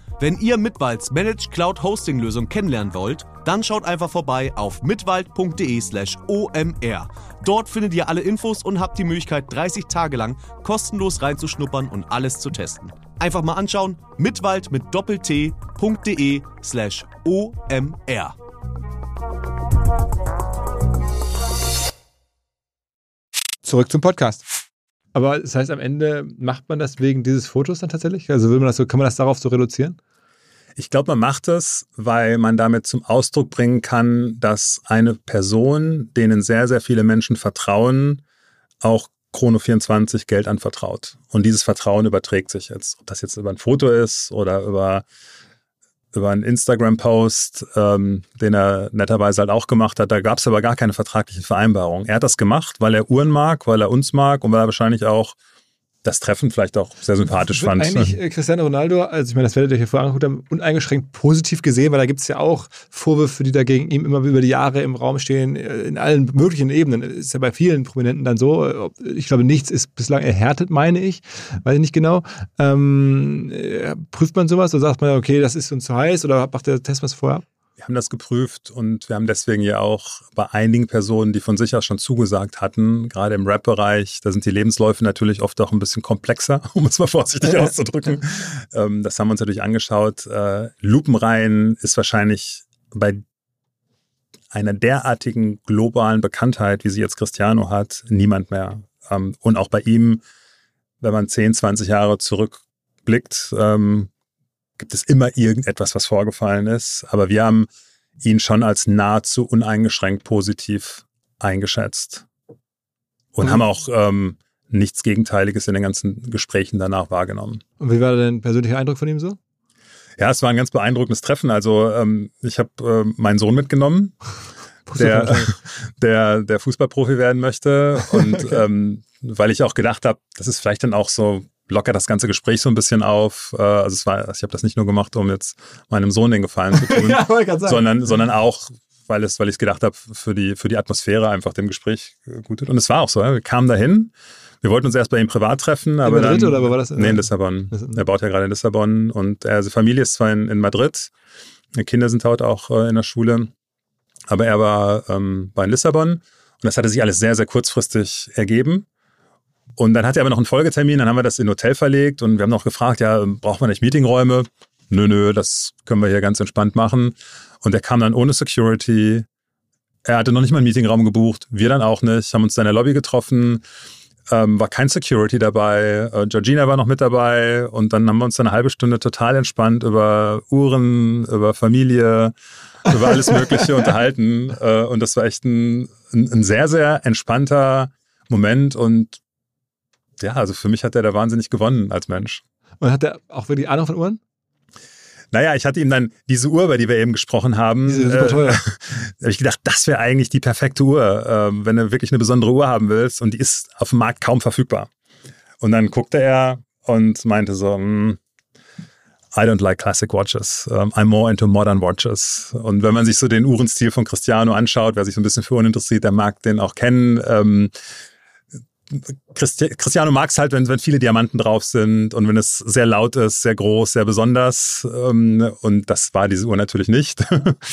Wenn ihr Mitwalds Managed Cloud Hosting Lösung kennenlernen wollt, dann schaut einfach vorbei auf mitwald.de/omr. Dort findet ihr alle Infos und habt die Möglichkeit 30 Tage lang kostenlos reinzuschnuppern und alles zu testen. Einfach mal anschauen, mitwald mit doppelt-t.de/omr. Zurück zum Podcast. Aber das heißt, am Ende macht man das wegen dieses Fotos dann tatsächlich? Also will man das so, kann man das darauf so reduzieren? Ich glaube, man macht es, weil man damit zum Ausdruck bringen kann, dass eine Person, denen sehr, sehr viele Menschen vertrauen, auch Chrono 24 Geld anvertraut. Und dieses Vertrauen überträgt sich jetzt. Ob das jetzt über ein Foto ist oder über, über einen Instagram-Post, ähm, den er netterweise halt auch gemacht hat. Da gab es aber gar keine vertragliche Vereinbarung. Er hat das gemacht, weil er Uhren mag, weil er uns mag und weil er wahrscheinlich auch das Treffen vielleicht auch sehr sympathisch fand. Eigentlich äh, Cristiano Ronaldo, also ich meine, das werdet ihr euch ja vorher angeguckt haben, uneingeschränkt positiv gesehen, weil da gibt es ja auch Vorwürfe, die dagegen ihm immer über die Jahre im Raum stehen, äh, in allen möglichen Ebenen. Ist ja bei vielen Prominenten dann so. Ich glaube, nichts ist bislang erhärtet, meine ich. Weiß ich nicht genau. Ähm, äh, prüft man sowas oder sagt man, okay, das ist uns zu heiß oder macht der Test was vorher? Wir haben das geprüft und wir haben deswegen ja auch bei einigen Personen, die von sich aus schon zugesagt hatten, gerade im Rap-Bereich, da sind die Lebensläufe natürlich oft auch ein bisschen komplexer, um es mal vorsichtig auszudrücken. Ähm, das haben wir uns natürlich angeschaut. Äh, Lupenreihen ist wahrscheinlich bei einer derartigen globalen Bekanntheit, wie sie jetzt Cristiano hat, niemand mehr. Ähm, und auch bei ihm, wenn man 10, 20 Jahre zurückblickt, ähm, gibt es immer irgendetwas, was vorgefallen ist. Aber wir haben ihn schon als nahezu uneingeschränkt positiv eingeschätzt. Und mhm. haben auch ähm, nichts Gegenteiliges in den ganzen Gesprächen danach wahrgenommen. Und wie war dein persönlicher Eindruck von ihm so? Ja, es war ein ganz beeindruckendes Treffen. Also ähm, ich habe äh, meinen Sohn mitgenommen, der, der, der Fußballprofi werden möchte. Und okay. ähm, weil ich auch gedacht habe, das ist vielleicht dann auch so lockert das ganze Gespräch so ein bisschen auf. Äh, also es war, ich habe das nicht nur gemacht, um jetzt meinem Sohn den Gefallen zu tun, ja, sondern, sondern auch, weil es, weil ich es gedacht habe, für die, für die Atmosphäre einfach dem Gespräch gut tut. Und es war auch so. Wir kamen dahin. Wir wollten uns erst bei ihm privat treffen, aber in Madrid dann, oder war das? Nee, in Lissabon. Er baut ja gerade in Lissabon und er, also Familie ist zwar in, in Madrid, die Kinder sind dort auch äh, in der Schule, aber er war ähm, bei Lissabon und das hatte sich alles sehr, sehr kurzfristig ergeben. Und dann hat er aber noch einen Folgetermin, dann haben wir das in ein Hotel verlegt und wir haben noch gefragt, ja, braucht man nicht Meetingräume? Nö, nö, das können wir hier ganz entspannt machen. Und er kam dann ohne Security. Er hatte noch nicht mal einen Meetingraum gebucht, wir dann auch nicht, haben uns dann in der Lobby getroffen. Ähm, war kein Security dabei, äh, Georgina war noch mit dabei und dann haben wir uns eine halbe Stunde total entspannt über Uhren, über Familie, über alles Mögliche unterhalten. Äh, und das war echt ein, ein, ein sehr, sehr entspannter Moment und ja, also für mich hat er da wahnsinnig gewonnen als Mensch. Und hat er auch wirklich Ahnung von Uhren? Naja, ich hatte ihm dann diese Uhr, über die wir eben gesprochen haben, diese super teuer. Äh, habe ich gedacht, das wäre eigentlich die perfekte Uhr, äh, wenn du wirklich eine besondere Uhr haben willst und die ist auf dem Markt kaum verfügbar. Und dann guckte er und meinte so, mm, I don't like classic watches. Um, I'm more into modern watches. Und wenn man sich so den Uhrenstil von Cristiano anschaut, wer sich so ein bisschen für Uhren interessiert, der mag den auch kennen. Ähm, Christi Cristiano mag es halt, wenn, wenn viele Diamanten drauf sind und wenn es sehr laut ist, sehr groß, sehr besonders. Ähm, und das war diese Uhr natürlich nicht.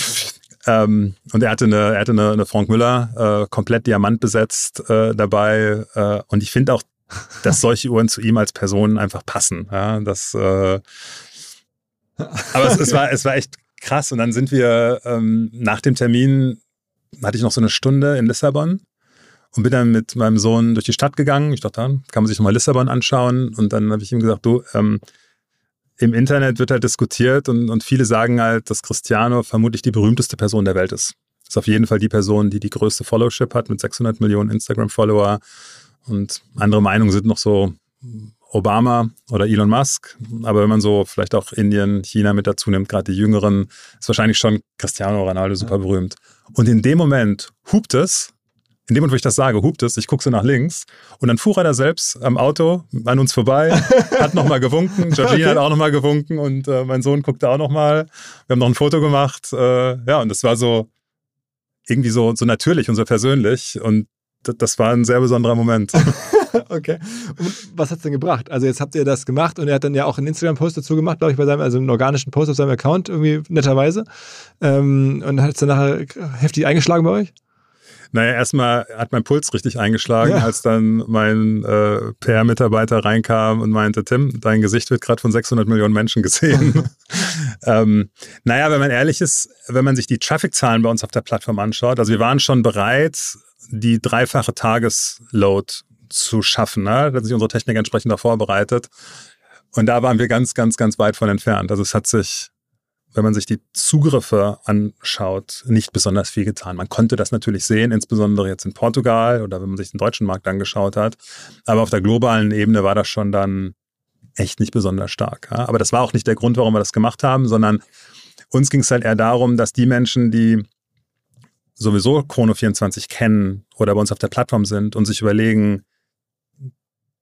ähm, und er hatte eine, er hatte eine, eine Frank Müller, äh, komplett Diamant besetzt äh, dabei. Äh, und ich finde auch, dass solche Uhren zu ihm als Person einfach passen. Ja, das, äh, aber es, es, war, es war echt krass. Und dann sind wir ähm, nach dem Termin, hatte ich noch so eine Stunde in Lissabon und bin dann mit meinem Sohn durch die Stadt gegangen. Ich dachte, kann man sich nochmal Lissabon anschauen. Und dann habe ich ihm gesagt, du, ähm, im Internet wird halt diskutiert und, und viele sagen halt, dass Cristiano vermutlich die berühmteste Person der Welt ist. Ist auf jeden Fall die Person, die die größte Followship hat mit 600 Millionen Instagram-Follower. Und andere Meinungen sind noch so Obama oder Elon Musk. Aber wenn man so vielleicht auch Indien, China mit dazu nimmt, gerade die Jüngeren, ist wahrscheinlich schon Cristiano Ronaldo super berühmt. Und in dem Moment hupt es, in dem Moment, wo ich das sage, hupt es, ich gucke so nach links und dann fuhr er da selbst am Auto an uns vorbei, hat nochmal gewunken, Georgina okay. hat auch nochmal gewunken und äh, mein Sohn guckte auch nochmal. Wir haben noch ein Foto gemacht. Äh, ja, und das war so irgendwie so, so natürlich und so persönlich und das war ein sehr besonderer Moment. okay. Und was hat es denn gebracht? Also jetzt habt ihr das gemacht und er hat dann ja auch einen Instagram-Post dazu gemacht, glaube ich, bei seinem, also einen organischen Post auf seinem Account, irgendwie netterweise. Ähm, und hat es dann nachher heftig eingeschlagen bei euch? Naja, erstmal hat mein Puls richtig eingeschlagen, ja. als dann mein äh, PR-Mitarbeiter reinkam und meinte, Tim, dein Gesicht wird gerade von 600 Millionen Menschen gesehen. ähm, naja, wenn man ehrlich ist, wenn man sich die Traffic-Zahlen bei uns auf der Plattform anschaut, also wir waren schon bereit, die dreifache Tagesload zu schaffen. Ne? Da hat sich unsere Technik entsprechend auch vorbereitet. Und da waren wir ganz, ganz, ganz weit von entfernt. Also es hat sich, wenn man sich die Zugriffe anschaut, nicht besonders viel getan. Man konnte das natürlich sehen, insbesondere jetzt in Portugal oder wenn man sich den deutschen Markt angeschaut hat. Aber auf der globalen Ebene war das schon dann echt nicht besonders stark. Ja? Aber das war auch nicht der Grund, warum wir das gemacht haben, sondern uns ging es halt eher darum, dass die Menschen, die sowieso Chrono24 kennen oder bei uns auf der Plattform sind und sich überlegen,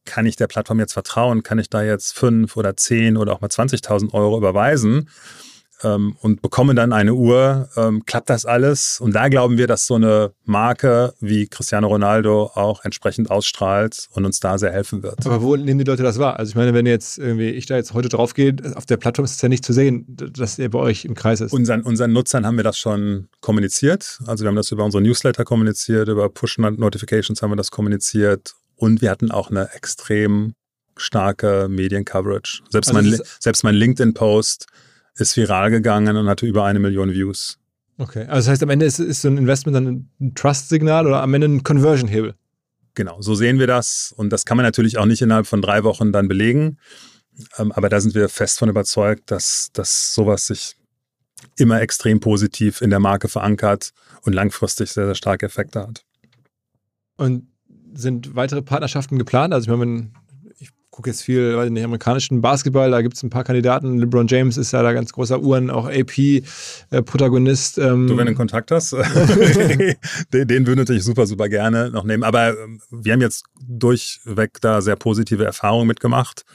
kann ich der Plattform jetzt vertrauen? Kann ich da jetzt fünf oder zehn oder auch mal 20.000 Euro überweisen? Ähm, und bekomme dann eine Uhr, ähm, klappt das alles? Und da glauben wir, dass so eine Marke wie Cristiano Ronaldo auch entsprechend ausstrahlt und uns da sehr helfen wird. Aber wo nehmen die Leute das wahr? Also ich meine, wenn jetzt irgendwie ich da jetzt heute drauf gehe, auf der Plattform ist es ja nicht zu sehen, dass er bei euch im Kreis ist. Unseren, unseren Nutzern haben wir das schon kommuniziert. Also wir haben das über unsere Newsletter kommuniziert, über Push-Notifications haben wir das kommuniziert und wir hatten auch eine extrem starke Mediencoverage. Selbst, also mein, selbst mein LinkedIn-Post ist viral gegangen und hatte über eine Million Views. Okay, also das heißt, am Ende ist, ist so ein Investment dann ein Trust-Signal oder am Ende ein Conversion-Hebel? Genau, so sehen wir das. Und das kann man natürlich auch nicht innerhalb von drei Wochen dann belegen. Ähm, aber da sind wir fest von überzeugt, dass, dass sowas sich immer extrem positiv in der Marke verankert und langfristig sehr, sehr starke Effekte hat. Und sind weitere Partnerschaften geplant? Also ich meine, gucke jetzt viel in den amerikanischen Basketball, da gibt es ein paar Kandidaten. LeBron James ist ja da ganz großer Uhren, auch AP-Protagonist. Äh, ähm. Du, wenn du Kontakt hast, den, den würde ich super, super gerne noch nehmen. Aber ähm, wir haben jetzt durchweg da sehr positive Erfahrungen mitgemacht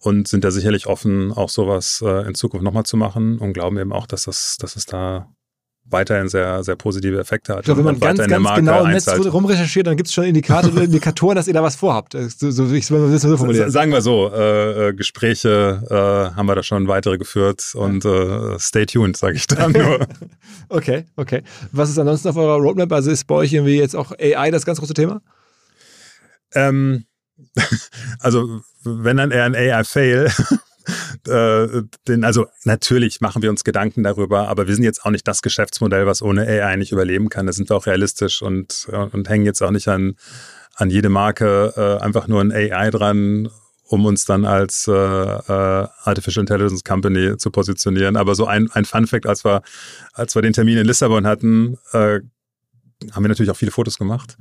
und sind da sicherlich offen, auch sowas äh, in Zukunft nochmal zu machen und glauben eben auch, dass das, dass es da weiterhin sehr, sehr positive Effekte hat. Ich glaube, wenn man ganz, ganz genau im Netz rumrecherchiert, dann gibt es schon Indikator, Indikatoren, dass ihr da was vorhabt. So, so, ich will so formulieren. Sagen wir so, äh, äh, Gespräche äh, haben wir da schon weitere geführt und äh, stay tuned, sage ich dann nur. okay, okay. Was ist ansonsten auf eurer Roadmap? Also ist bei euch irgendwie jetzt auch AI das ganz große Thema? Ähm, also wenn dann eher ein AI-Fail, äh, den, also natürlich machen wir uns Gedanken darüber, aber wir sind jetzt auch nicht das Geschäftsmodell, was ohne AI nicht überleben kann. Da sind wir auch realistisch und, und hängen jetzt auch nicht an, an jede Marke äh, einfach nur ein AI dran, um uns dann als äh, äh, Artificial Intelligence Company zu positionieren. Aber so ein, ein Fun Fact, als wir, als wir den Termin in Lissabon hatten, äh, haben wir natürlich auch viele Fotos gemacht.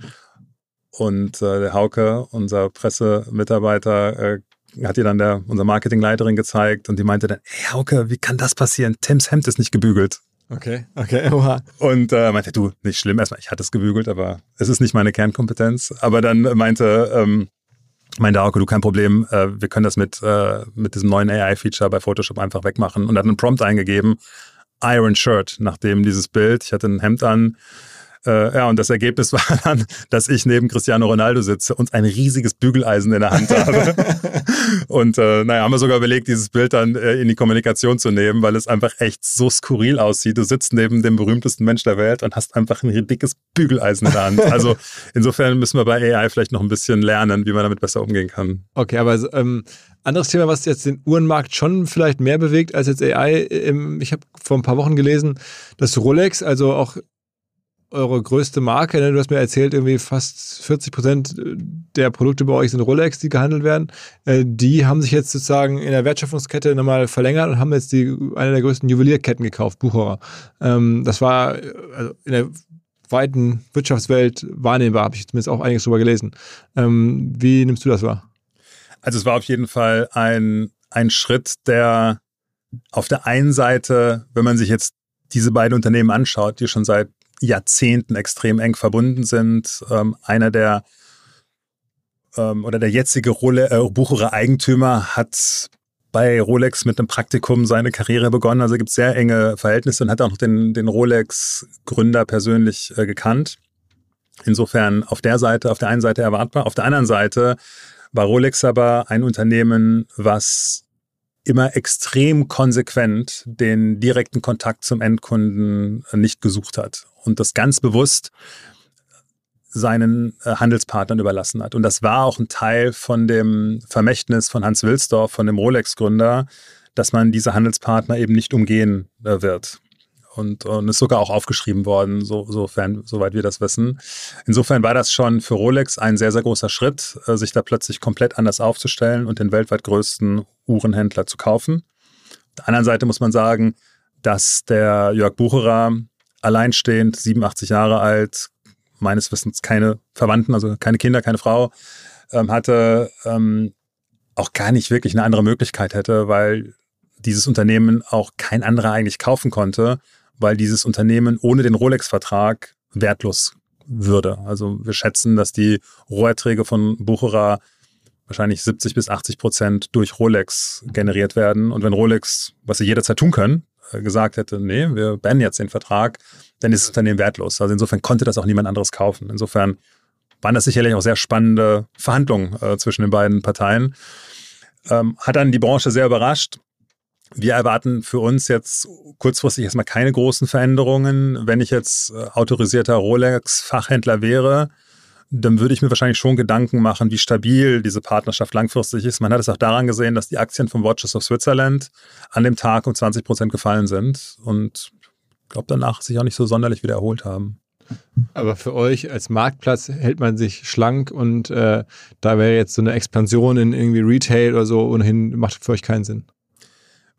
Und äh, der Hauke, unser Pressemitarbeiter, äh, hat ihr dann der, unsere Marketingleiterin gezeigt und die meinte dann, ey Hauke, wie kann das passieren? Tims Hemd ist nicht gebügelt. Okay, okay, oha. Und äh, meinte, du, nicht schlimm, erstmal, ich hatte es gebügelt, aber es ist nicht meine Kernkompetenz. Aber dann meinte, ähm, meinte Hauke, du kein Problem, äh, wir können das mit, äh, mit diesem neuen AI-Feature bei Photoshop einfach wegmachen. Und hat einen Prompt eingegeben, Iron Shirt, nachdem dieses Bild, ich hatte ein Hemd an, äh, ja, und das Ergebnis war dann, dass ich neben Cristiano Ronaldo sitze und ein riesiges Bügeleisen in der Hand habe. und äh, naja, haben wir sogar überlegt, dieses Bild dann äh, in die Kommunikation zu nehmen, weil es einfach echt so skurril aussieht. Du sitzt neben dem berühmtesten Mensch der Welt und hast einfach ein dickes Bügeleisen in der Hand. Also insofern müssen wir bei AI vielleicht noch ein bisschen lernen, wie man damit besser umgehen kann. Okay, aber ähm, anderes Thema, was jetzt den Uhrenmarkt schon vielleicht mehr bewegt als jetzt AI. Ich habe vor ein paar Wochen gelesen, dass Rolex, also auch eure größte Marke. Ne? Du hast mir erzählt, irgendwie fast 40 Prozent der Produkte bei euch sind Rolex, die gehandelt werden. Äh, die haben sich jetzt sozusagen in der Wertschöpfungskette nochmal verlängert und haben jetzt die, eine der größten Juwelierketten gekauft, Bucherer. Ähm, das war also in der weiten Wirtschaftswelt wahrnehmbar, habe ich zumindest auch einiges drüber gelesen. Ähm, wie nimmst du das wahr? Also es war auf jeden Fall ein, ein Schritt, der auf der einen Seite, wenn man sich jetzt diese beiden Unternehmen anschaut, die schon seit Jahrzehnten extrem eng verbunden sind, ähm, einer der ähm, oder der jetzige Rolle, äh, Bucherer Eigentümer hat bei Rolex mit einem Praktikum seine Karriere begonnen. Also gibt es sehr enge Verhältnisse und hat auch noch den, den Rolex-Gründer persönlich äh, gekannt. Insofern auf der Seite, auf der einen Seite erwartbar. Auf der anderen Seite war Rolex aber ein Unternehmen, was immer extrem konsequent den direkten Kontakt zum Endkunden nicht gesucht hat und das ganz bewusst seinen äh, Handelspartnern überlassen hat. Und das war auch ein Teil von dem Vermächtnis von Hans Wilsdorf, von dem Rolex-Gründer, dass man diese Handelspartner eben nicht umgehen äh, wird und, und ist sogar auch aufgeschrieben worden, so, sofern, soweit wir das wissen. Insofern war das schon für Rolex ein sehr, sehr großer Schritt, äh, sich da plötzlich komplett anders aufzustellen und den weltweit größten Uhrenhändler zu kaufen. Auf der anderen Seite muss man sagen, dass der Jörg Bucherer alleinstehend, 87 Jahre alt, meines Wissens keine Verwandten, also keine Kinder, keine Frau, ähm, hatte, ähm, auch gar nicht wirklich eine andere Möglichkeit hätte, weil dieses Unternehmen auch kein anderer eigentlich kaufen konnte weil dieses Unternehmen ohne den Rolex-Vertrag wertlos würde. Also wir schätzen, dass die Roherträge von Bucherer wahrscheinlich 70 bis 80 Prozent durch Rolex generiert werden. Und wenn Rolex, was sie jederzeit tun können, gesagt hätte, nee, wir beenden jetzt den Vertrag, dann ist das Unternehmen wertlos. Also insofern konnte das auch niemand anderes kaufen. Insofern waren das sicherlich auch sehr spannende Verhandlungen äh, zwischen den beiden Parteien. Ähm, hat dann die Branche sehr überrascht. Wir erwarten für uns jetzt kurzfristig erstmal keine großen Veränderungen. Wenn ich jetzt äh, autorisierter Rolex-Fachhändler wäre, dann würde ich mir wahrscheinlich schon Gedanken machen, wie stabil diese Partnerschaft langfristig ist. Man hat es auch daran gesehen, dass die Aktien von Watches of Switzerland an dem Tag um 20 Prozent gefallen sind und glaube danach sich auch nicht so sonderlich wieder erholt haben. Aber für euch als Marktplatz hält man sich schlank und äh, da wäre jetzt so eine Expansion in irgendwie Retail oder so ohnehin macht für euch keinen Sinn.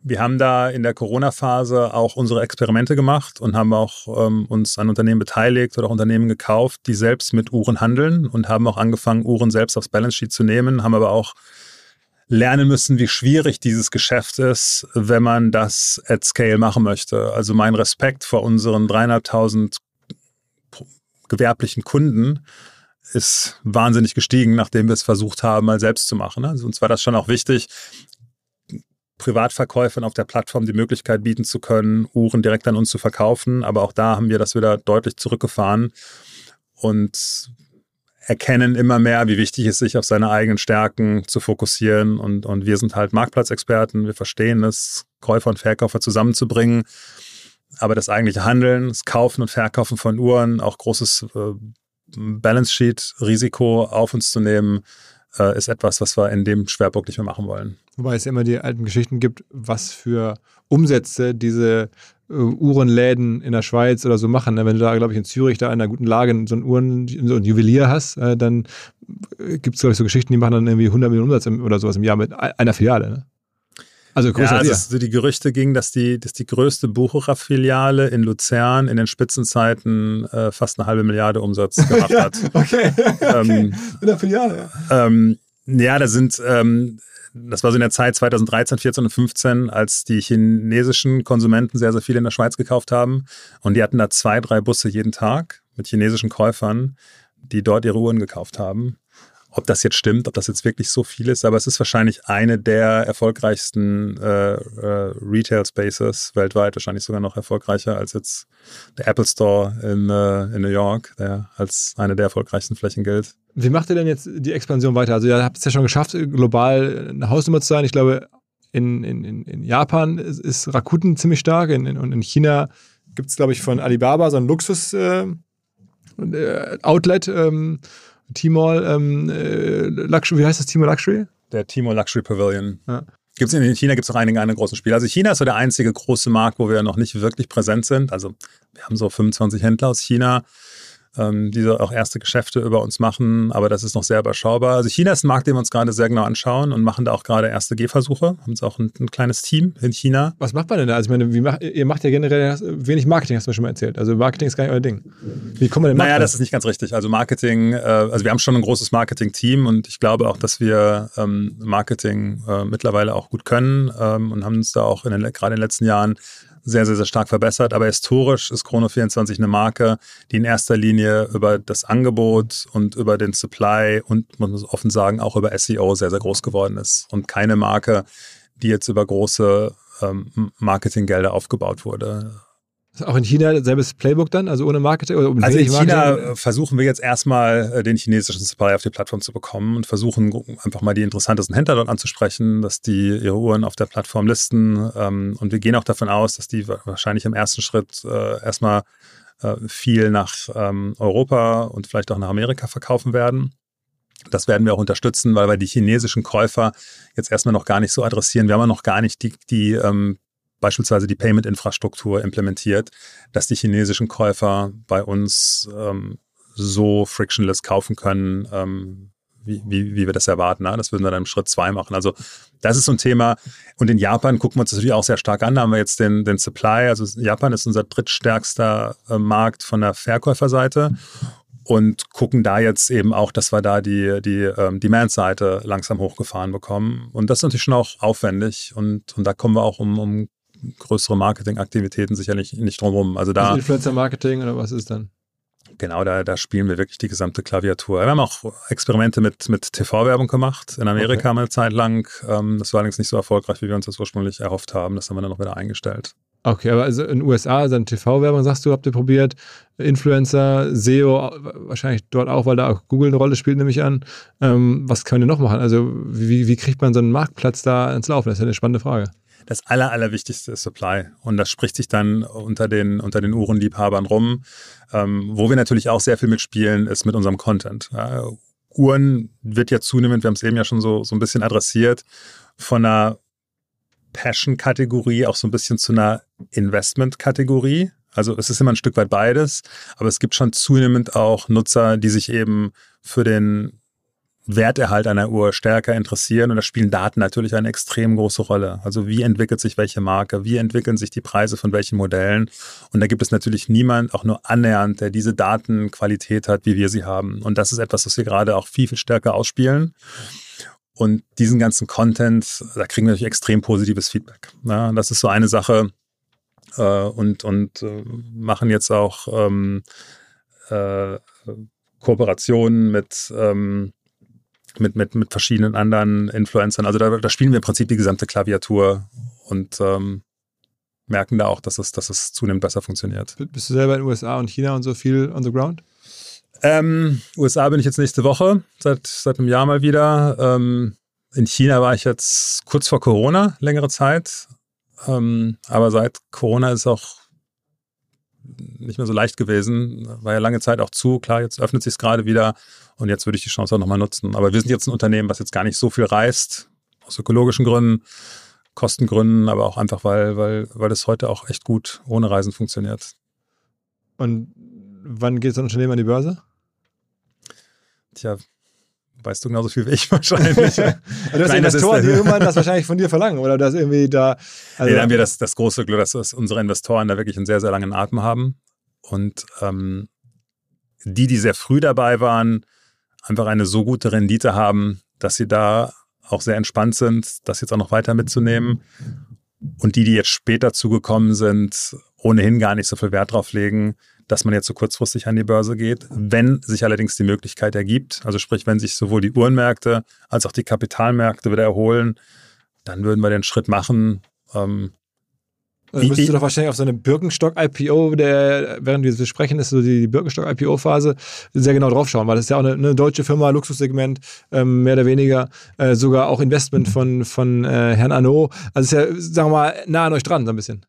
Wir haben da in der Corona-Phase auch unsere Experimente gemacht und haben auch ähm, uns an Unternehmen beteiligt oder auch Unternehmen gekauft, die selbst mit Uhren handeln und haben auch angefangen, Uhren selbst aufs Balance Sheet zu nehmen, haben aber auch lernen müssen, wie schwierig dieses Geschäft ist, wenn man das at scale machen möchte. Also mein Respekt vor unseren dreieinhalbtausend gewerblichen Kunden ist wahnsinnig gestiegen, nachdem wir es versucht haben, mal selbst zu machen. Also uns war das schon auch wichtig, Privatverkäufern auf der Plattform die Möglichkeit bieten zu können, Uhren direkt an uns zu verkaufen. Aber auch da haben wir das wieder deutlich zurückgefahren und erkennen immer mehr, wie wichtig es ist, sich auf seine eigenen Stärken zu fokussieren. Und, und wir sind halt Marktplatzexperten. Wir verstehen es, Käufer und Verkäufer zusammenzubringen. Aber das eigentliche Handeln, das Kaufen und Verkaufen von Uhren, auch großes äh, Balance Sheet Risiko auf uns zu nehmen, äh, ist etwas, was wir in dem Schwerpunkt nicht mehr machen wollen. Wobei es immer die alten Geschichten gibt, was für Umsätze diese äh, Uhrenläden in der Schweiz oder so machen. Ne? Wenn du da, glaube ich, in Zürich da in einer guten Lage so ein Uhren, so ein Juwelier hast, äh, dann äh, gibt es, glaube ich, so Geschichten, die machen dann irgendwie 100 Millionen Umsatz im, oder sowas im Jahr mit einer Filiale. Ne? Also größer ja, also es, die Gerüchte gingen, dass die, dass die größte Bucherer-Filiale in Luzern in den Spitzenzeiten äh, fast eine halbe Milliarde Umsatz gemacht ja, hat. Okay. Ähm, in der Filiale, ja. Ähm, ja, da sind, ähm, das war so in der Zeit 2013, 14 und 15, als die chinesischen Konsumenten sehr, sehr viel in der Schweiz gekauft haben. Und die hatten da zwei, drei Busse jeden Tag mit chinesischen Käufern, die dort ihre Uhren gekauft haben ob das jetzt stimmt, ob das jetzt wirklich so viel ist, aber es ist wahrscheinlich eine der erfolgreichsten äh, äh, Retail Spaces weltweit, wahrscheinlich sogar noch erfolgreicher als jetzt der Apple Store in, äh, in New York, der als eine der erfolgreichsten Flächen gilt. Wie macht ihr denn jetzt die Expansion weiter? Also ihr habt es ja schon geschafft, global eine Hausnummer zu sein. Ich glaube, in, in, in Japan ist, Rakuten ziemlich stark in, in, und in China gibt es, glaube ich, von Alibaba so ein Luxus-Outlet. Äh, ähm, Timor ähm, äh, Luxury, wie heißt das Timor Luxury? Der Timor Luxury Pavilion. Ja. Gibt's in China gibt es auch einige andere große Spiele. Also China ist so der einzige große Markt, wo wir noch nicht wirklich präsent sind. Also wir haben so 25 Händler aus China. Ähm, die auch erste Geschäfte über uns machen, aber das ist noch sehr überschaubar. Also China ist ein Markt, den wir uns gerade sehr genau anschauen und machen da auch gerade erste Gehversuche. Haben jetzt auch ein, ein, kleines Team in China. Was macht man denn da? Also ich meine, wie macht, ihr macht ja generell wenig Marketing, hast du mir schon mal erzählt. Also Marketing ist gar nicht euer Ding. Wie kommen wir denn Naja, das ist nicht ganz richtig. Also Marketing, äh, also wir haben schon ein großes Marketing-Team und ich glaube auch, dass wir ähm, Marketing äh, mittlerweile auch gut können ähm, und haben uns da auch in den, gerade in den letzten Jahren sehr, sehr, sehr stark verbessert. Aber historisch ist Chrono24 eine Marke, die in erster Linie über das Angebot und über den Supply und, man muss offen sagen, auch über SEO sehr, sehr groß geworden ist. Und keine Marke, die jetzt über große ähm, Marketinggelder aufgebaut wurde. Auch in China selbes Playbook dann, also ohne Marketing? Oder also in China Marketing? versuchen wir jetzt erstmal äh, den chinesischen Supply auf die Plattform zu bekommen und versuchen einfach mal die interessantesten Händler dort anzusprechen, dass die ihre Uhren auf der Plattform listen. Ähm, und wir gehen auch davon aus, dass die wahrscheinlich im ersten Schritt äh, erstmal äh, viel nach ähm, Europa und vielleicht auch nach Amerika verkaufen werden. Das werden wir auch unterstützen, weil wir die chinesischen Käufer jetzt erstmal noch gar nicht so adressieren. Wir haben ja noch gar nicht die, die ähm, beispielsweise die Payment-Infrastruktur implementiert, dass die chinesischen Käufer bei uns ähm, so frictionless kaufen können, ähm, wie, wie, wie wir das erwarten. Ne? Das würden wir dann im Schritt zwei machen. Also das ist so ein Thema. Und in Japan gucken wir uns das natürlich auch sehr stark an. Da haben wir jetzt den, den Supply. Also Japan ist unser drittstärkster äh, Markt von der Verkäuferseite und gucken da jetzt eben auch, dass wir da die, die ähm, Demand-Seite langsam hochgefahren bekommen. Und das ist natürlich schon auch aufwendig und, und da kommen wir auch um, um größere Marketingaktivitäten sicherlich nicht drumherum. Also da. Also Influencer-Marketing oder was ist dann? Genau, da, da spielen wir wirklich die gesamte Klaviatur. Wir haben auch Experimente mit, mit TV-Werbung gemacht. In Amerika okay. eine Zeit lang. Ähm, das war allerdings nicht so erfolgreich, wie wir uns das ursprünglich erhofft haben. Das haben wir dann noch wieder eingestellt. Okay, aber also in den USA, also TV-Werbung, sagst du, habt ihr probiert, Influencer, SEO, wahrscheinlich dort auch, weil da auch Google eine Rolle spielt, nehme ich an. Ähm, was können wir noch machen? Also wie, wie kriegt man so einen Marktplatz da ins Laufen? Das ist ja eine spannende Frage das Aller, Allerwichtigste ist Supply. Und das spricht sich dann unter den, unter den Uhrenliebhabern rum. Ähm, wo wir natürlich auch sehr viel mitspielen, ist mit unserem Content. Ja, Uhren wird ja zunehmend, wir haben es eben ja schon so, so ein bisschen adressiert, von einer Passion-Kategorie auch so ein bisschen zu einer Investment-Kategorie. Also es ist immer ein Stück weit beides, aber es gibt schon zunehmend auch Nutzer, die sich eben für den Werterhalt einer Uhr stärker interessieren. Und da spielen Daten natürlich eine extrem große Rolle. Also wie entwickelt sich welche Marke, wie entwickeln sich die Preise von welchen Modellen. Und da gibt es natürlich niemand, auch nur annähernd, der diese Datenqualität hat, wie wir sie haben. Und das ist etwas, was wir gerade auch viel, viel stärker ausspielen. Und diesen ganzen Content, da kriegen wir natürlich extrem positives Feedback. Ja, das ist so eine Sache. Äh, und und äh, machen jetzt auch ähm, äh, Kooperationen mit ähm, mit, mit, mit verschiedenen anderen Influencern. Also da, da spielen wir im Prinzip die gesamte Klaviatur und ähm, merken da auch, dass es, dass es zunehmend besser funktioniert. Bist du selber in den USA und China und so viel on the ground? Ähm, USA bin ich jetzt nächste Woche, seit, seit einem Jahr mal wieder. Ähm, in China war ich jetzt kurz vor Corona, längere Zeit. Ähm, aber seit Corona ist auch nicht mehr so leicht gewesen. War ja lange Zeit auch zu. Klar, jetzt öffnet sich es gerade wieder und jetzt würde ich die Chance auch nochmal nutzen. Aber wir sind jetzt ein Unternehmen, was jetzt gar nicht so viel reist, aus ökologischen Gründen, Kostengründen, aber auch einfach, weil, weil, weil das heute auch echt gut ohne Reisen funktioniert. Und wann geht so ein Unternehmen an die Börse? Tja, weißt du genauso viel wie ich wahrscheinlich. du hast Investoren, die irgendwann das wahrscheinlich von dir verlangen oder dass irgendwie da. Also nee, da haben wir das, das große Glück, dass unsere Investoren da wirklich einen sehr, sehr langen Atem haben. Und ähm, die, die sehr früh dabei waren, einfach eine so gute Rendite haben, dass sie da auch sehr entspannt sind, das jetzt auch noch weiter mitzunehmen. Und die, die jetzt später zugekommen sind, ohnehin gar nicht so viel Wert drauf legen, dass man jetzt so kurzfristig an die Börse geht. Wenn sich allerdings die Möglichkeit ergibt, also sprich, wenn sich sowohl die Uhrenmärkte als auch die Kapitalmärkte wieder erholen, dann würden wir den Schritt machen. Ähm, dann müsstest du doch wahrscheinlich auf so eine Birkenstock-IPO, während wir besprechen, ist so die Birkenstock-IPO-Phase, sehr genau draufschauen, weil das ist ja auch eine, eine deutsche Firma, Luxussegment, ähm, mehr oder weniger, äh, sogar auch Investment von, von äh, Herrn Arnaud. Also ist ja, sagen wir mal, nah an euch dran, so ein bisschen.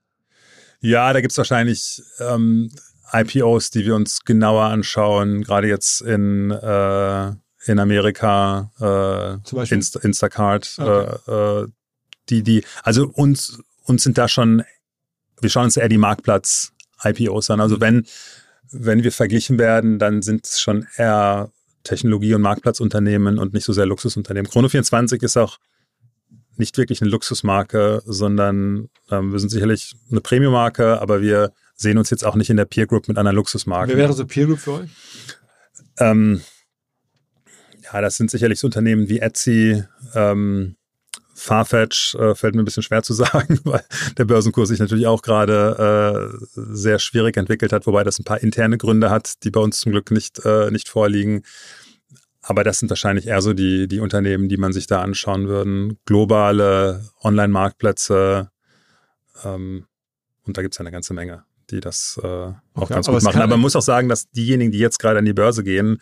Ja, da gibt es wahrscheinlich ähm, IPOs, die wir uns genauer anschauen, gerade jetzt in, äh, in Amerika, äh, Inst Instacart, okay. Äh, äh, die, die, also uns, uns sind da schon, wir schauen uns eher die Marktplatz-IPOs an. Also wenn, wenn wir verglichen werden, dann sind es schon eher Technologie- und Marktplatzunternehmen und nicht so sehr Luxusunternehmen. Chrono24 ist auch nicht wirklich eine Luxusmarke, sondern ähm, wir sind sicherlich eine Premium-Marke, aber wir sehen uns jetzt auch nicht in der Peer Group mit einer Luxusmarke. Wer wäre so Peer Group für euch? Ähm, ja, das sind sicherlich so Unternehmen wie Etsy, ähm, Farfetch äh, fällt mir ein bisschen schwer zu sagen, weil der Börsenkurs sich natürlich auch gerade äh, sehr schwierig entwickelt hat, wobei das ein paar interne Gründe hat, die bei uns zum Glück nicht, äh, nicht vorliegen. Aber das sind wahrscheinlich eher so die, die Unternehmen, die man sich da anschauen würden. Globale Online-Marktplätze. Ähm, und da gibt es ja eine ganze Menge, die das äh, auch okay, ganz gut machen. Aber man muss auch sagen, dass diejenigen, die jetzt gerade an die Börse gehen,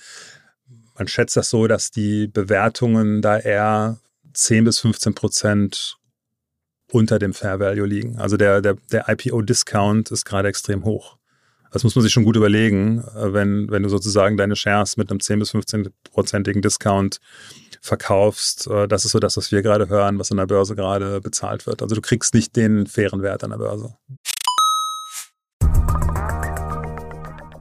man schätzt das so, dass die Bewertungen da eher 10 bis 15 Prozent unter dem Fair Value liegen. Also der, der, der IPO-Discount ist gerade extrem hoch. Das muss man sich schon gut überlegen, äh, wenn, wenn du sozusagen deine Shares mit einem 10 bis 15-prozentigen Discount verkaufst. Äh, das ist so das, was wir gerade hören, was an der Börse gerade bezahlt wird. Also du kriegst nicht den fairen Wert an der Börse.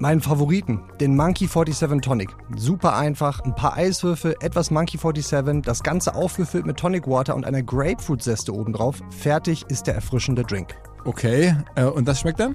Meinen Favoriten, den Monkey 47 Tonic. Super einfach, ein paar Eiswürfel, etwas Monkey 47, das Ganze aufgefüllt mit Tonic Water und einer Grapefruit-Zeste obendrauf. Fertig ist der erfrischende Drink. Okay, äh, und das schmeckt dann?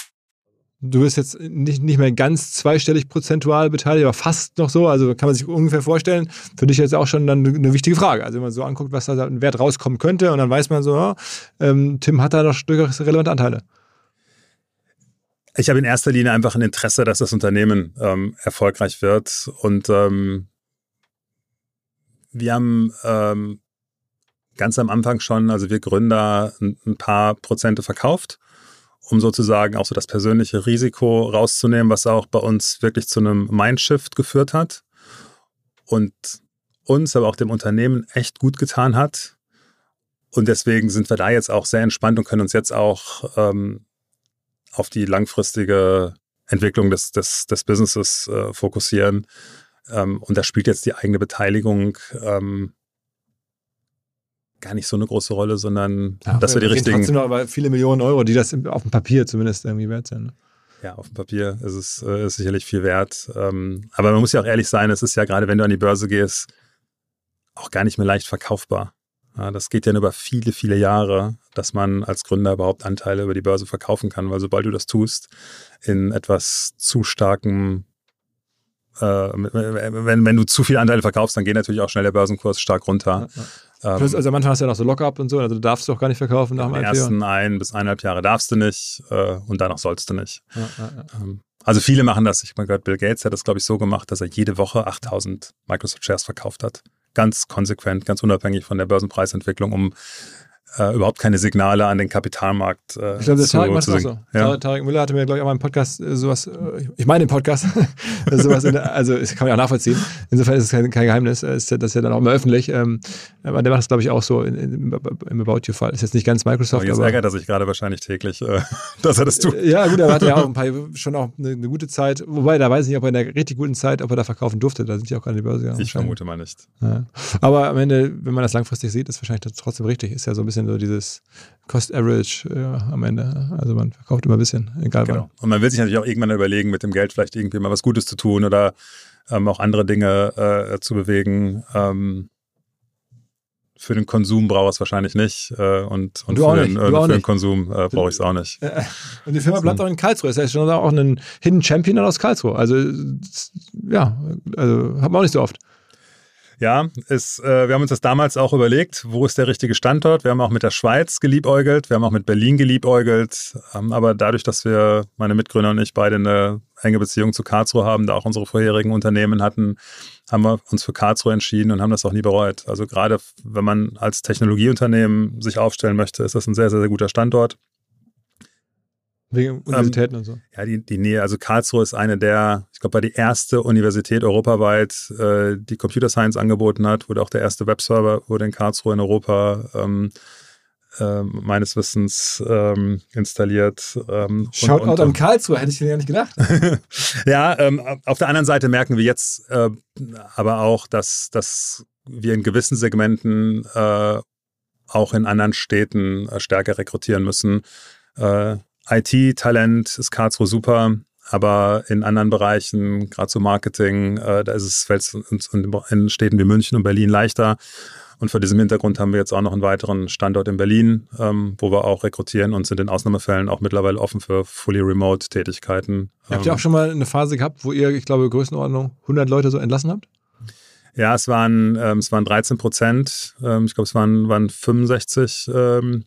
du bist jetzt nicht, nicht mehr ganz zweistellig prozentual beteiligt, aber fast noch so. Also kann man sich ungefähr vorstellen. Für dich jetzt auch schon dann eine wichtige Frage. Also wenn man so anguckt, was da ein Wert rauskommen könnte und dann weiß man so, ja, ähm, Tim hat da doch durchaus relevante Anteile. Ich habe in erster Linie einfach ein Interesse, dass das Unternehmen ähm, erfolgreich wird. Und ähm, wir haben ähm, ganz am Anfang schon, also wir Gründer, ein, ein paar Prozente verkauft um sozusagen auch so das persönliche Risiko rauszunehmen, was auch bei uns wirklich zu einem Mindshift geführt hat und uns, aber auch dem Unternehmen echt gut getan hat. Und deswegen sind wir da jetzt auch sehr entspannt und können uns jetzt auch ähm, auf die langfristige Entwicklung des, des, des Businesses äh, fokussieren. Ähm, und da spielt jetzt die eigene Beteiligung ähm, gar nicht so eine große Rolle, sondern ja, dass wir die richtigen. Trotzdem noch aber viele Millionen Euro, die das auf dem Papier zumindest irgendwie wert sind. Ne? Ja, auf dem Papier ist es äh, ist sicherlich viel wert. Ähm, aber man muss ja auch ehrlich sein, es ist ja gerade, wenn du an die Börse gehst, auch gar nicht mehr leicht verkaufbar. Ja, das geht ja über viele, viele Jahre, dass man als Gründer überhaupt Anteile über die Börse verkaufen kann, weil sobald du das tust, in etwas zu starkem äh, wenn, wenn du zu viele Anteile verkaufst, dann geht natürlich auch schnell der Börsenkurs stark runter. Ja, ja. Ähm, Plus, also manchmal hast du ja noch so Lockup und so, also du darfst du auch gar nicht verkaufen nach dem IPO. ersten ein bis eineinhalb Jahre darfst du nicht äh, und danach sollst du nicht. Ja, ja, ja. Ähm, also viele machen das. Ich habe gehört, Bill Gates hat das, glaube ich, so gemacht, dass er jede Woche 8000 Microsoft Shares verkauft hat. Ganz konsequent, ganz unabhängig von der Börsenpreisentwicklung, um äh, überhaupt keine Signale an den Kapitalmarkt äh, ich glaube, der zu, Tarek macht zu so. Ja. Tarek Müller hatte mir, glaube ich, auch mal im Podcast äh, sowas, äh, ich meine im Podcast, sowas, der, also das kann man ja auch nachvollziehen. Insofern ist es kein, kein Geheimnis, äh, ist, das ist ja dann auch immer öffentlich. Ähm, aber der macht das, glaube ich, auch so in, in, im About You-Fall. Ist jetzt nicht ganz Microsoft. Aber jetzt aber, ärgert er sich gerade wahrscheinlich täglich, dass er das tut. Ja, gut, er hatte ja auch ein paar, schon auch eine, eine, gute Zeit. Wobei, da weiß ich nicht, ob er in der richtig guten Zeit, ob er da verkaufen durfte. Da sind die auch gerade in die Börse gegangen. Ich vermute mal nicht. Ja. Aber am Ende, wenn man das langfristig sieht, ist wahrscheinlich trotzdem richtig. Ist ja so ein bisschen bisschen so dieses Cost Average äh, am Ende. Also man verkauft immer ein bisschen, egal genau. wann. Und man will sich natürlich auch irgendwann überlegen, mit dem Geld vielleicht irgendwie mal was Gutes zu tun oder ähm, auch andere Dinge äh, zu bewegen. Ähm, für den Konsum brauche ich es wahrscheinlich nicht. Äh, und und für, den, äh, für den, Konsum äh, brauche ich es auch nicht. Und die Firma bleibt auch in Karlsruhe. Das heißt schon auch ein Hidden Champion aus Karlsruhe. Also ja, also hat man auch nicht so oft. Ja, ist, äh, wir haben uns das damals auch überlegt, wo ist der richtige Standort. Wir haben auch mit der Schweiz geliebäugelt, wir haben auch mit Berlin geliebäugelt. Ähm, aber dadurch, dass wir, meine Mitgründer und ich, beide eine enge Beziehung zu Karlsruhe haben, da auch unsere vorherigen Unternehmen hatten, haben wir uns für Karlsruhe entschieden und haben das auch nie bereut. Also gerade wenn man als Technologieunternehmen sich aufstellen möchte, ist das ein sehr, sehr, sehr guter Standort. Wegen ähm, Universitäten ähm, und so. Ja, die, die Nähe, also Karlsruhe ist eine der, ich glaube, war die erste Universität europaweit, äh, die Computer Science angeboten hat, wurde auch der erste Webserver, wurde in Karlsruhe in Europa ähm, äh, meines Wissens ähm, installiert. Ähm, Schaut out an Karlsruhe, hätte ich dir ja nicht gedacht. ja, ähm, auf der anderen Seite merken wir jetzt äh, aber auch, dass, dass wir in gewissen Segmenten äh, auch in anderen Städten äh, stärker rekrutieren müssen. Äh, IT-Talent ist Karlsruhe super, aber in anderen Bereichen, gerade so Marketing, äh, da ist es fällt in Städten wie München und Berlin leichter. Und vor diesem Hintergrund haben wir jetzt auch noch einen weiteren Standort in Berlin, ähm, wo wir auch rekrutieren und sind in Ausnahmefällen auch mittlerweile offen für fully remote Tätigkeiten. Habt ihr auch schon mal eine Phase gehabt, wo ihr, ich glaube, Größenordnung 100 Leute so entlassen habt? Ja, es waren, ähm, es waren 13 Prozent. Ähm, ich glaube, es waren, waren 65 ähm,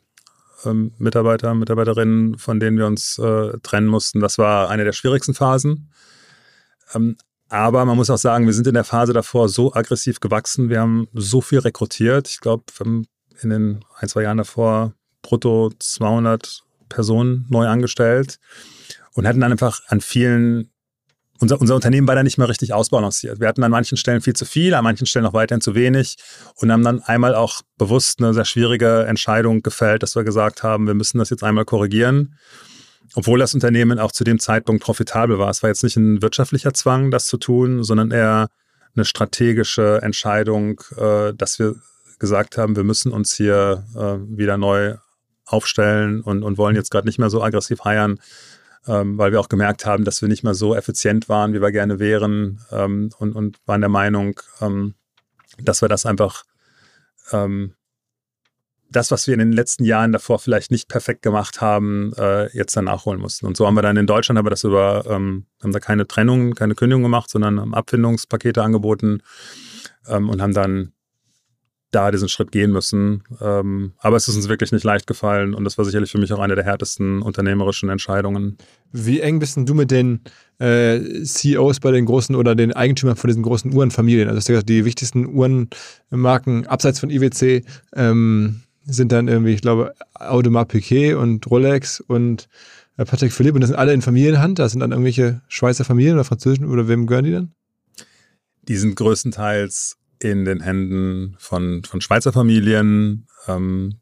ähm, Mitarbeiter, Mitarbeiterinnen, von denen wir uns äh, trennen mussten. Das war eine der schwierigsten Phasen. Ähm, aber man muss auch sagen, wir sind in der Phase davor so aggressiv gewachsen. Wir haben so viel rekrutiert. Ich glaube, in den ein, zwei Jahren davor brutto 200 Personen neu angestellt und hatten dann einfach an vielen unser, unser Unternehmen war da nicht mehr richtig ausbalanciert. Wir hatten an manchen Stellen viel zu viel, an manchen Stellen noch weiterhin zu wenig und haben dann einmal auch bewusst eine sehr schwierige Entscheidung gefällt, dass wir gesagt haben, wir müssen das jetzt einmal korrigieren. Obwohl das Unternehmen auch zu dem Zeitpunkt profitabel war. Es war jetzt nicht ein wirtschaftlicher Zwang, das zu tun, sondern eher eine strategische Entscheidung, äh, dass wir gesagt haben, wir müssen uns hier äh, wieder neu aufstellen und, und wollen jetzt gerade nicht mehr so aggressiv heiern, ähm, weil wir auch gemerkt haben, dass wir nicht mehr so effizient waren, wie wir gerne wären ähm, und, und waren der Meinung, ähm, dass wir das einfach, ähm, das, was wir in den letzten Jahren davor vielleicht nicht perfekt gemacht haben, äh, jetzt dann nachholen mussten. Und so haben wir dann in Deutschland aber das über, ähm, haben da keine Trennung, keine Kündigung gemacht, sondern Abfindungspakete angeboten ähm, und haben dann da diesen Schritt gehen müssen. Ähm, aber es ist uns wirklich nicht leicht gefallen und das war sicherlich für mich auch eine der härtesten unternehmerischen Entscheidungen. Wie eng bist denn du mit den äh, CEOs bei den großen oder den Eigentümern von diesen großen Uhrenfamilien? Also hast du gesagt, die wichtigsten Uhrenmarken abseits von IWC ähm, sind dann irgendwie, ich glaube, Audemars Piguet und Rolex und äh, Patek Philippe und das sind alle in Familienhand. Das sind dann irgendwelche Schweizer Familien oder französischen oder wem gehören die dann? Die sind größtenteils in den Händen von, von Schweizer Familien. Ähm,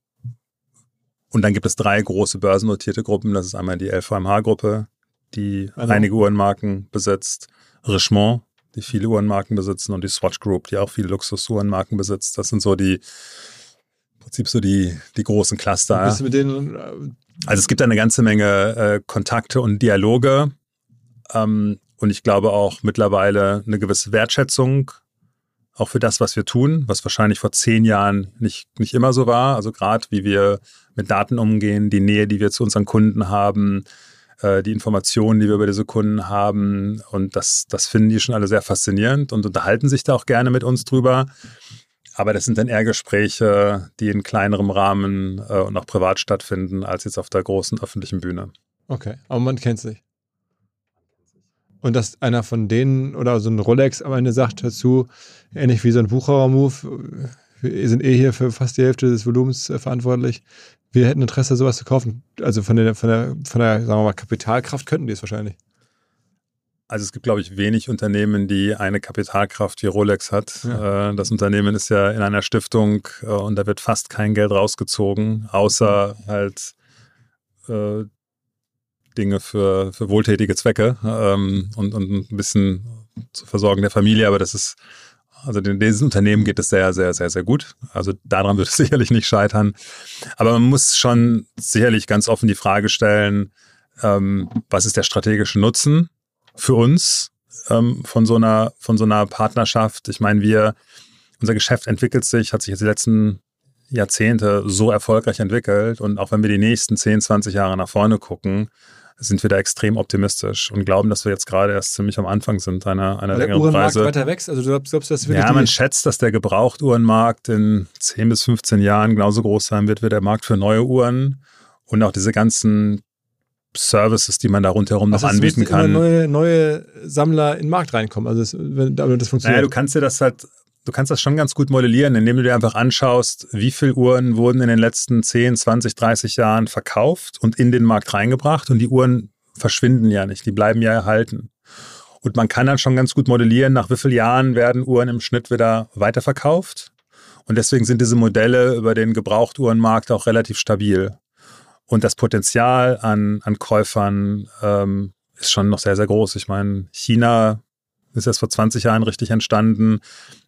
und dann gibt es drei große börsennotierte Gruppen. Das ist einmal die LVMH-Gruppe, die also. einige Uhrenmarken besitzt, Richemont, die viele Uhrenmarken besitzen, und die Swatch Group, die auch viele Luxus-Uhrenmarken besitzt. Das sind so die, im Prinzip so die, die großen Cluster. Bist du mit denen, äh, also es gibt eine ganze Menge äh, Kontakte und Dialoge. Ähm, und ich glaube auch mittlerweile eine gewisse Wertschätzung auch für das, was wir tun, was wahrscheinlich vor zehn Jahren nicht, nicht immer so war. Also gerade wie wir mit Daten umgehen, die Nähe, die wir zu unseren Kunden haben, äh, die Informationen, die wir über diese Kunden haben. Und das, das finden die schon alle sehr faszinierend und unterhalten sich da auch gerne mit uns drüber. Aber das sind dann eher Gespräche, die in kleinerem Rahmen äh, und auch privat stattfinden, als jetzt auf der großen öffentlichen Bühne. Okay, aber man kennt sich. Und dass einer von denen oder so ein Rolex am Ende sagt dazu, ähnlich wie so ein Buchhauer-Move, wir sind eh hier für fast die Hälfte des Volumens äh, verantwortlich. Wir hätten Interesse, sowas zu kaufen. Also von der, von der, von der, sagen wir mal, Kapitalkraft könnten die es wahrscheinlich. Also es gibt, glaube ich, wenig Unternehmen, die eine Kapitalkraft wie Rolex hat. Ja. Äh, das Unternehmen ist ja in einer Stiftung äh, und da wird fast kein Geld rausgezogen, außer halt Dinge für, für wohltätige Zwecke ähm, und, und ein bisschen zur Versorgung der Familie, aber das ist Also diesem Unternehmen geht es sehr, sehr, sehr, sehr gut. Also daran wird es sicherlich nicht scheitern. Aber man muss schon sicherlich ganz offen die Frage stellen, ähm, was ist der strategische Nutzen für uns ähm, von so einer von so einer Partnerschaft? Ich meine, wir unser Geschäft entwickelt sich, hat sich jetzt die letzten Jahrzehnte so erfolgreich entwickelt und auch wenn wir die nächsten 10, 20 Jahre nach vorne gucken, sind wir da extrem optimistisch und glauben, dass wir jetzt gerade erst ziemlich am Anfang sind einer, einer der längeren Uhrenmarkt Reise. weiter wächst? Also du glaubst, glaubst wirklich Ja, man schätzt, dass der Gebrauchtuhrenmarkt in 10 bis 15 Jahren genauso groß sein wird wie der Markt für neue Uhren und auch diese ganzen Services, die man da rundherum noch also es anbieten müssten immer kann. neue, neue Sammler in den Markt reinkommen. Also es, wenn, das funktioniert. Naja, du kannst dir das halt, du kannst das schon ganz gut modellieren, indem du dir einfach anschaust, wie viele Uhren wurden in den letzten 10, 20, 30 Jahren verkauft und in den Markt reingebracht und die Uhren verschwinden ja nicht, die bleiben ja erhalten. Und man kann dann schon ganz gut modellieren, nach wie vielen Jahren werden Uhren im Schnitt wieder weiterverkauft. Und deswegen sind diese Modelle über den Gebrauchtuhrenmarkt auch relativ stabil. Und das Potenzial an, an Käufern ähm, ist schon noch sehr, sehr groß. Ich meine, China ist erst vor 20 Jahren richtig entstanden.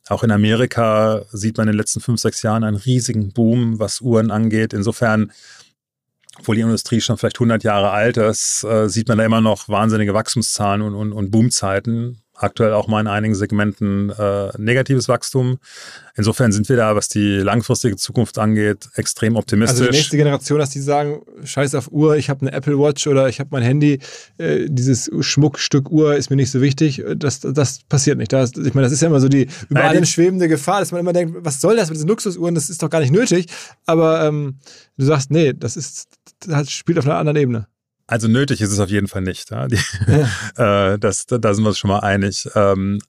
Auch in Amerika sieht man in den letzten fünf, sechs Jahren einen riesigen Boom, was Uhren angeht. Insofern, obwohl die Industrie schon vielleicht 100 Jahre alt ist, äh, sieht man da immer noch wahnsinnige Wachstumszahlen und, und, und Boomzeiten. Aktuell auch mal in einigen Segmenten äh, negatives Wachstum. Insofern sind wir da, was die langfristige Zukunft angeht, extrem optimistisch. Also die nächste Generation, dass die sagen, scheiß auf Uhr, ich habe eine Apple Watch oder ich habe mein Handy, äh, dieses Schmuckstück Uhr ist mir nicht so wichtig, das, das passiert nicht. Das, ich meine, das ist ja immer so die über Nein, allem schwebende Gefahr, dass man immer denkt, was soll das mit diesen Luxusuhren, das ist doch gar nicht nötig. Aber ähm, du sagst, nee, das ist, das spielt auf einer anderen Ebene. Also nötig ist es auf jeden Fall nicht. Ja? Die, äh, das, da sind wir uns schon mal einig. Ähm,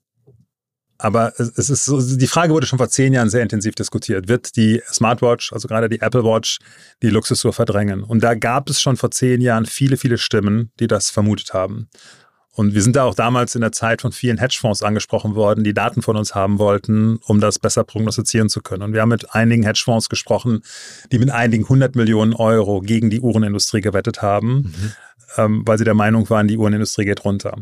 aber es, es ist so, die Frage wurde schon vor zehn Jahren sehr intensiv diskutiert. Wird die Smartwatch, also gerade die Apple Watch, die Luxusuhr verdrängen? Und da gab es schon vor zehn Jahren viele, viele Stimmen, die das vermutet haben. Und wir sind da auch damals in der Zeit von vielen Hedgefonds angesprochen worden, die Daten von uns haben wollten, um das besser prognostizieren zu können. Und wir haben mit einigen Hedgefonds gesprochen, die mit einigen hundert Millionen Euro gegen die Uhrenindustrie gewettet haben, ähm, weil sie der Meinung waren, die Uhrenindustrie geht runter.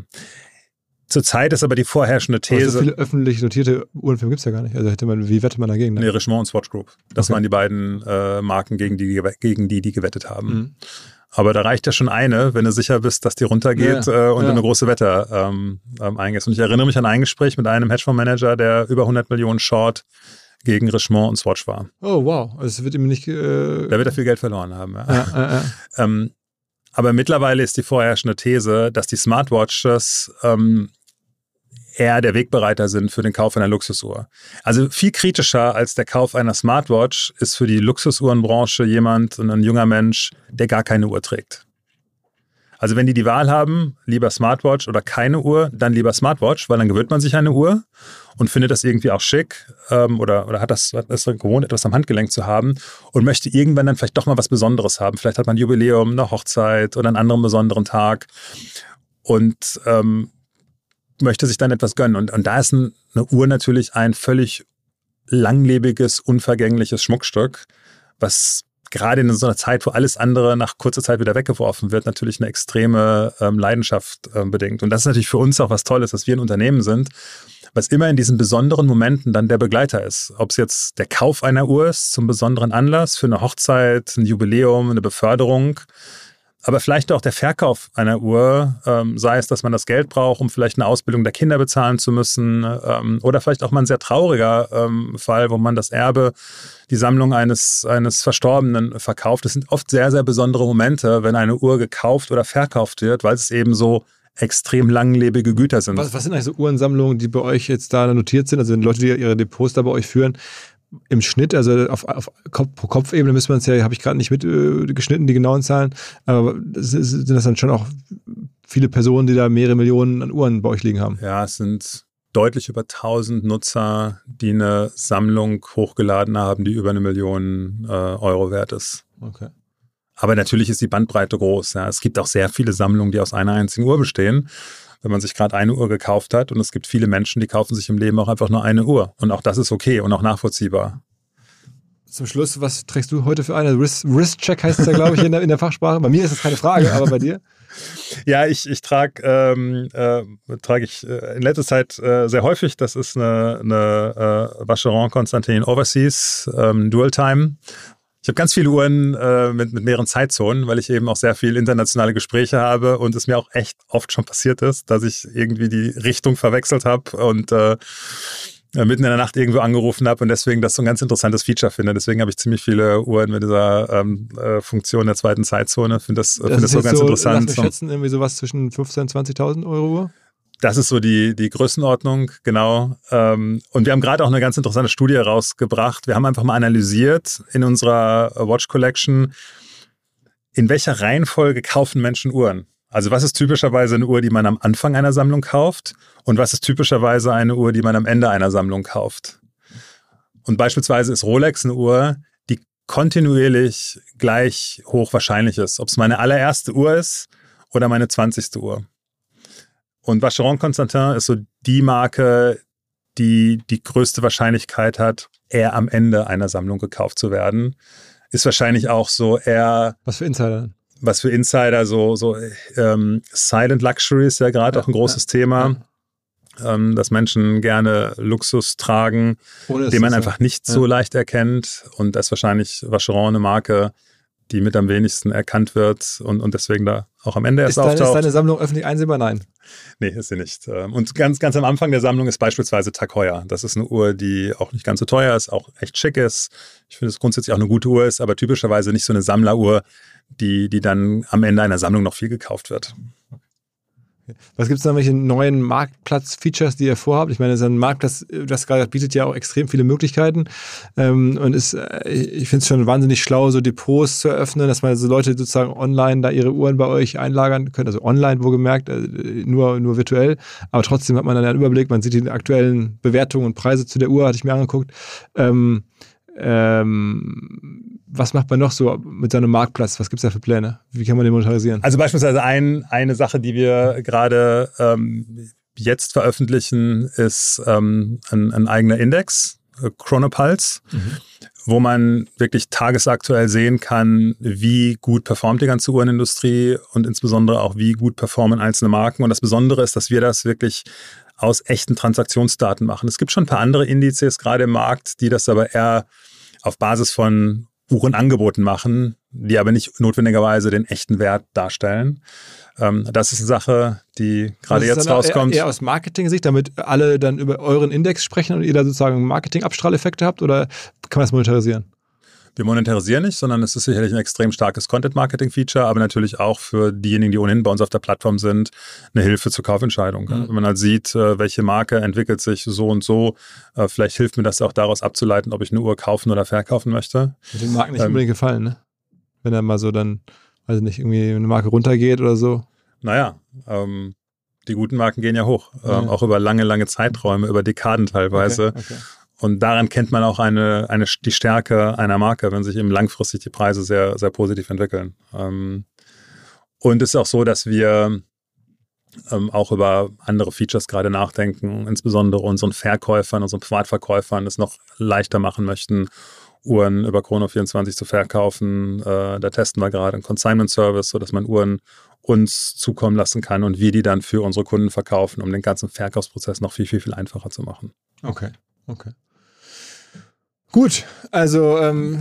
Zurzeit ist aber die vorherrschende Aber These. so viele öffentlich notierte Uhrenfirmen gibt es ja gar nicht. Also hätte man, wie wettet man dagegen? Ne? Nee, Richemont und Swatch Group. Das Okay. waren die beiden äh, Marken, gegen die, gegen die die gewettet haben. Mhm. Aber da reicht ja schon eine, wenn du sicher bist, dass die runtergeht Ja, äh, und ja. eine große Wette ähm, ähm, eingehst. Und ich erinnere mich an ein Gespräch mit einem Hedgefondsmanager, der über 100 Millionen Short gegen Richemont und Swatch war. Oh, wow. Also es wird ihm nicht. Äh, Der wird da viel Geld verloren haben. Ja. Ähm, aber mittlerweile ist die vorherrschende These, dass die Smartwatches ähm, eher der Wegbereiter sind für den Kauf einer Luxusuhr. Also viel kritischer als der Kauf einer Smartwatch ist für die Luxusuhrenbranche jemand, ein junger Mensch, der gar keine Uhr trägt. Also wenn die die Wahl haben, lieber Smartwatch oder keine Uhr, dann lieber Smartwatch, weil dann gewöhnt man sich eine Uhr und findet das irgendwie auch schick ähm, oder, oder hat das hat das gewohnt, etwas am Handgelenk zu haben und möchte irgendwann dann vielleicht doch mal was Besonderes haben. Vielleicht hat man ein Jubiläum, eine Hochzeit oder einen anderen besonderen Tag und ähm, möchte sich dann etwas gönnen. Und, und da ist ein, eine Uhr natürlich ein völlig langlebiges, unvergängliches Schmuckstück, was gerade in so einer Zeit, wo alles andere nach kurzer Zeit wieder weggeworfen wird, natürlich eine extreme ähm, Leidenschaft ähm, bedingt. Und das ist natürlich für uns auch was Tolles, dass wir ein Unternehmen sind, was immer in diesen besonderen Momenten dann der Begleiter ist. Ob es jetzt der Kauf einer Uhr ist zum besonderen Anlass, für eine Hochzeit, ein Jubiläum, eine Beförderung, aber vielleicht auch der Verkauf einer Uhr, ähm, sei es, dass man das Geld braucht, um vielleicht eine Ausbildung der Kinder bezahlen zu müssen, ähm, oder vielleicht auch mal ein sehr trauriger ähm, Fall, wo man das Erbe, die Sammlung eines, eines Verstorbenen verkauft. Das sind oft sehr, sehr besondere Momente, wenn eine Uhr gekauft oder verkauft wird, weil es eben so extrem langlebige Güter sind. Was, was sind eigentlich so Uhrensammlungen, die bei euch jetzt da notiert sind? Also Leute, die ihre Depots da bei euch führen, im Schnitt, also auf, auf Kopfebene müssen wir uns ja, habe ich gerade nicht mitgeschnitten, die genauen Zahlen, aber das sind das dann schon auch viele Personen, die da mehrere Millionen an Uhren bei euch liegen haben? Ja, es sind deutlich über 1000 Nutzer, die eine Sammlung hochgeladen haben, die über eine Million äh, Euro wert ist. Okay. Aber natürlich ist die Bandbreite groß. Ja. Es gibt auch sehr viele Sammlungen, die aus einer einzigen Uhr bestehen. Wenn man sich gerade eine Uhr gekauft hat und es gibt viele Menschen, die kaufen sich im Leben auch einfach nur eine Uhr. Und auch das ist okay und auch nachvollziehbar. zum Schluss, was trägst du heute für eine? Wrist-Check heißt es ja, glaube ich, in der, in der Fachsprache. Bei mir ist das keine Frage, aber bei dir? Ja, ich, ich trage ähm, äh, trage ich äh, in letzter Zeit äh, sehr häufig. Das ist eine, eine äh, Vacheron Constantin Overseas ähm, Dual Time. Ich habe ganz viele Uhren äh, mit, mit mehreren Zeitzonen, weil ich eben auch sehr viel internationale Gespräche habe und es mir auch echt oft schon passiert ist, dass ich irgendwie die Richtung verwechselt habe und äh, äh, mitten in der Nacht irgendwo angerufen habe und deswegen das so ein ganz interessantes Feature finde. Deswegen habe ich ziemlich viele Uhren mit dieser ähm, äh, Funktion der zweiten Zeitzone. Finde das, das, find das so ganz so, interessant. Lass mich schätzen, irgendwie sowas zwischen 15.000 und 20.000 Euro Uhr? Das ist so die, die Größenordnung, genau. Ähm, und wir haben gerade auch eine ganz interessante Studie herausgebracht. Wir haben einfach mal analysiert in unserer Watch Collection, in welcher Reihenfolge kaufen Menschen Uhren. Also was ist typischerweise eine Uhr, die man am Anfang einer Sammlung kauft und was ist typischerweise eine Uhr, die man am Ende einer Sammlung kauft. Und beispielsweise ist Rolex eine Uhr, die kontinuierlich gleich hoch wahrscheinlich ist, ob es meine allererste Uhr ist oder meine 20. Uhr. Und Vacheron Constantin ist so die Marke, die die größte Wahrscheinlichkeit hat, eher am Ende einer Sammlung gekauft zu werden. Ist wahrscheinlich auch so eher. Was für Insider? was für Insider so, so ähm, Silent Luxury ist ja gerade ja, auch ein großes ja, Thema. Ja. Ähm, dass Menschen gerne Luxus tragen, den man einfach nicht so leicht erkennt. Und das ist wahrscheinlich Vacheron eine Marke, die mit am wenigsten erkannt wird und, und deswegen da auch am Ende erst ist auftaucht. Ist deine Sammlung öffentlich einsehbar? Nein. Nee, ist sie nicht. Ähm, und ganz, ganz am Anfang der Sammlung ist beispielsweise Tag Heuer. Das ist eine Uhr, die auch nicht ganz so teuer ist, auch echt schick ist. Ich finde es grundsätzlich auch eine gute Uhr ist, aber typischerweise nicht so eine Sammleruhr, die, die dann am Ende einer Sammlung noch viel gekauft wird. Was gibt es da welche neuen Marktplatz-Features, die ihr vorhabt? Ich meine, so ein Marktplatz, das gerade bietet ja auch extrem viele Möglichkeiten ähm, und ist, äh, ich finde es schon wahnsinnig schlau, so Depots zu eröffnen, dass man so Leute sozusagen online da ihre Uhren bei euch einlagern können, also online wohlgemerkt, äh, nur, nur virtuell, aber trotzdem hat man dann einen Überblick, man sieht die aktuellen Bewertungen und Preise zu der Uhr, hatte ich mir angeguckt. Ähm, ähm, was macht man noch so mit seinem Marktplatz? Was gibt es da für Pläne? Wie kann man den monetarisieren? Also beispielsweise ein, eine Sache, die wir gerade ähm, jetzt veröffentlichen, ist ähm, ein, ein, eigener Index, äh, Chronopulse, mhm. wo man wirklich tagesaktuell sehen kann, wie gut performt die ganze Uhrenindustrie und insbesondere auch, wie gut performen einzelne Marken. Und das Besondere ist, dass wir das wirklich aus echten Transaktionsdaten machen. Es gibt schon ein paar andere Indizes gerade im Markt, die das aber eher auf Basis von Uhrenangeboten machen, die aber nicht notwendigerweise den echten Wert darstellen. Ähm, das ist eine Sache, die gerade jetzt rauskommt. Eher, eher aus Marketing-Sicht, damit alle dann über euren Index sprechen und ihr da sozusagen Marketing-Abstrahleffekte habt oder kann man das monetarisieren? Wir monetarisieren nicht, sondern es ist sicherlich ein extrem starkes Content-Marketing-Feature, aber natürlich auch für diejenigen, die ohnehin bei uns auf der Plattform sind, eine Hilfe zur Kaufentscheidung. Mhm. Wenn man halt sieht, äh, welche Marke entwickelt sich so und so, äh, vielleicht hilft mir das auch daraus abzuleiten, ob ich eine Uhr kaufen oder verkaufen möchte. Den Marken nicht ähm, unbedingt gefallen, ne? Wenn er mal so dann, weiß nicht, irgendwie eine Marke runtergeht oder so. Naja, ähm, die guten Marken gehen ja hoch, ähm, ja. auch über lange, lange Zeiträume, über Dekaden teilweise. Okay, okay. Und daran kennt man auch eine, eine, die Stärke einer Marke, wenn sich eben langfristig die Preise sehr, sehr positiv entwickeln. Ähm, und es ist auch so, dass wir ähm, auch über andere Features gerade nachdenken, insbesondere unseren Verkäufern, unseren Privatverkäufern es noch leichter machen möchten, Uhren über Chrono24 zu verkaufen. Äh, da testen wir gerade einen Consignment Service, sodass man Uhren uns zukommen lassen kann und wir die dann für unsere Kunden verkaufen, um den ganzen Verkaufsprozess noch viel, viel, viel einfacher zu machen. Okay, okay. Gut, also ähm,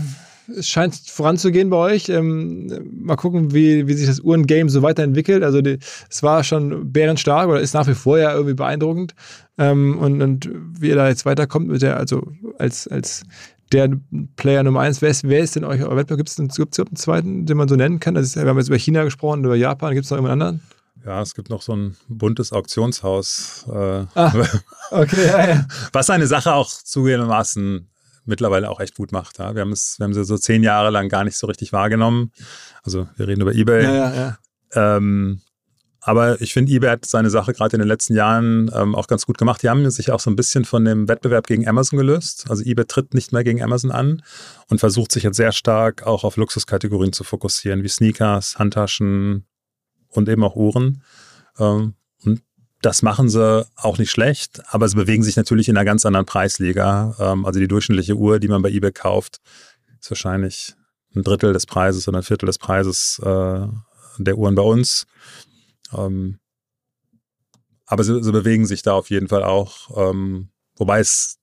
es scheint voranzugehen bei euch. Ähm, mal gucken, wie, wie sich das Uhrengame so weiterentwickelt. Also die, es war schon bärenstark oder ist nach wie vor ja irgendwie beeindruckend. Ähm, und, und wie ihr da jetzt weiterkommt mit der, also als, als der Player Nummer eins, wer ist, wer ist denn euch euer Wettbewerb? Gibt es einen, einen zweiten, den man so nennen kann? Ist, wir haben jetzt über China gesprochen, über Japan. Gibt es noch jemand anderen? Ja, es gibt noch so ein buntes Auktionshaus. Äh, ah, okay, ja, ja. Was eine Sache auch zugegebenermaßen mittlerweile auch echt gut macht. Ja. Wir, haben es, wir haben sie so zehn Jahre lang gar nicht so richtig wahrgenommen. Also wir reden über eBay. Ja, ja, ja. Ähm, aber ich finde, eBay hat seine Sache gerade in den letzten Jahren ähm, auch ganz gut gemacht. Die haben sich auch so ein bisschen von dem Wettbewerb gegen Amazon gelöst. Also eBay tritt nicht mehr gegen Amazon an und versucht sich jetzt sehr stark auch auf Luxuskategorien zu fokussieren, wie Sneakers, Handtaschen und eben auch Uhren. Ähm, das machen sie auch nicht schlecht, aber sie bewegen sich natürlich in einer ganz anderen Preisliga. Ähm, also die durchschnittliche Uhr, die man bei eBay kauft, ist wahrscheinlich ein Drittel des Preises oder ein Viertel des Preises äh, der Uhren bei uns. Ähm, aber sie, sie, bewegen sich da auf jeden Fall auch, ähm, wobei es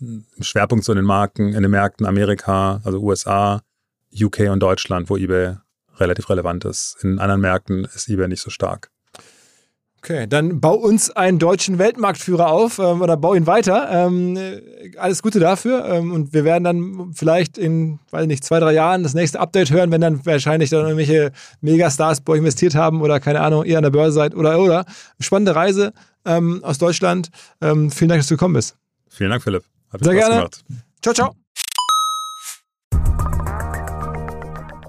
im Schwerpunkt so in den Marken, in den Märkten Amerika, also USA, UK und Deutschland, wo eBay relativ relevant ist. In anderen Märkten ist eBay nicht so stark. Okay, dann bau uns einen deutschen Weltmarktführer auf ähm, oder bau ihn weiter. Ähm, alles Gute dafür. Ähm, und wir werden dann vielleicht in, weiß nicht, zwei, drei Jahren das nächste Update hören, wenn dann wahrscheinlich dann irgendwelche Megastars bei euch investiert haben oder keine Ahnung, ihr an der Börse seid oder oder. Spannende Reise ähm, aus Deutschland. Ähm, vielen Dank, dass du gekommen bist. Vielen Dank, Philipp. Hat Sehr Spaß gerne. gemacht. Ciao, ciao.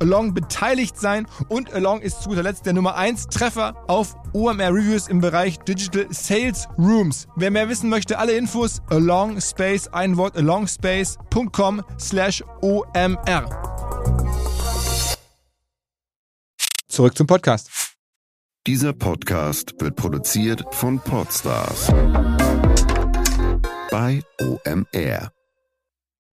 Along beteiligt sein und Along ist zu guter Letzt der Nummer 1 Treffer auf OMR Reviews im Bereich Digital Sales Rooms. Wer mehr wissen möchte, alle Infos Along Space, ein Wort alongspace.com slash OMR. Zurück zum Podcast. Dieser Podcast wird produziert von Podstars bei OMR.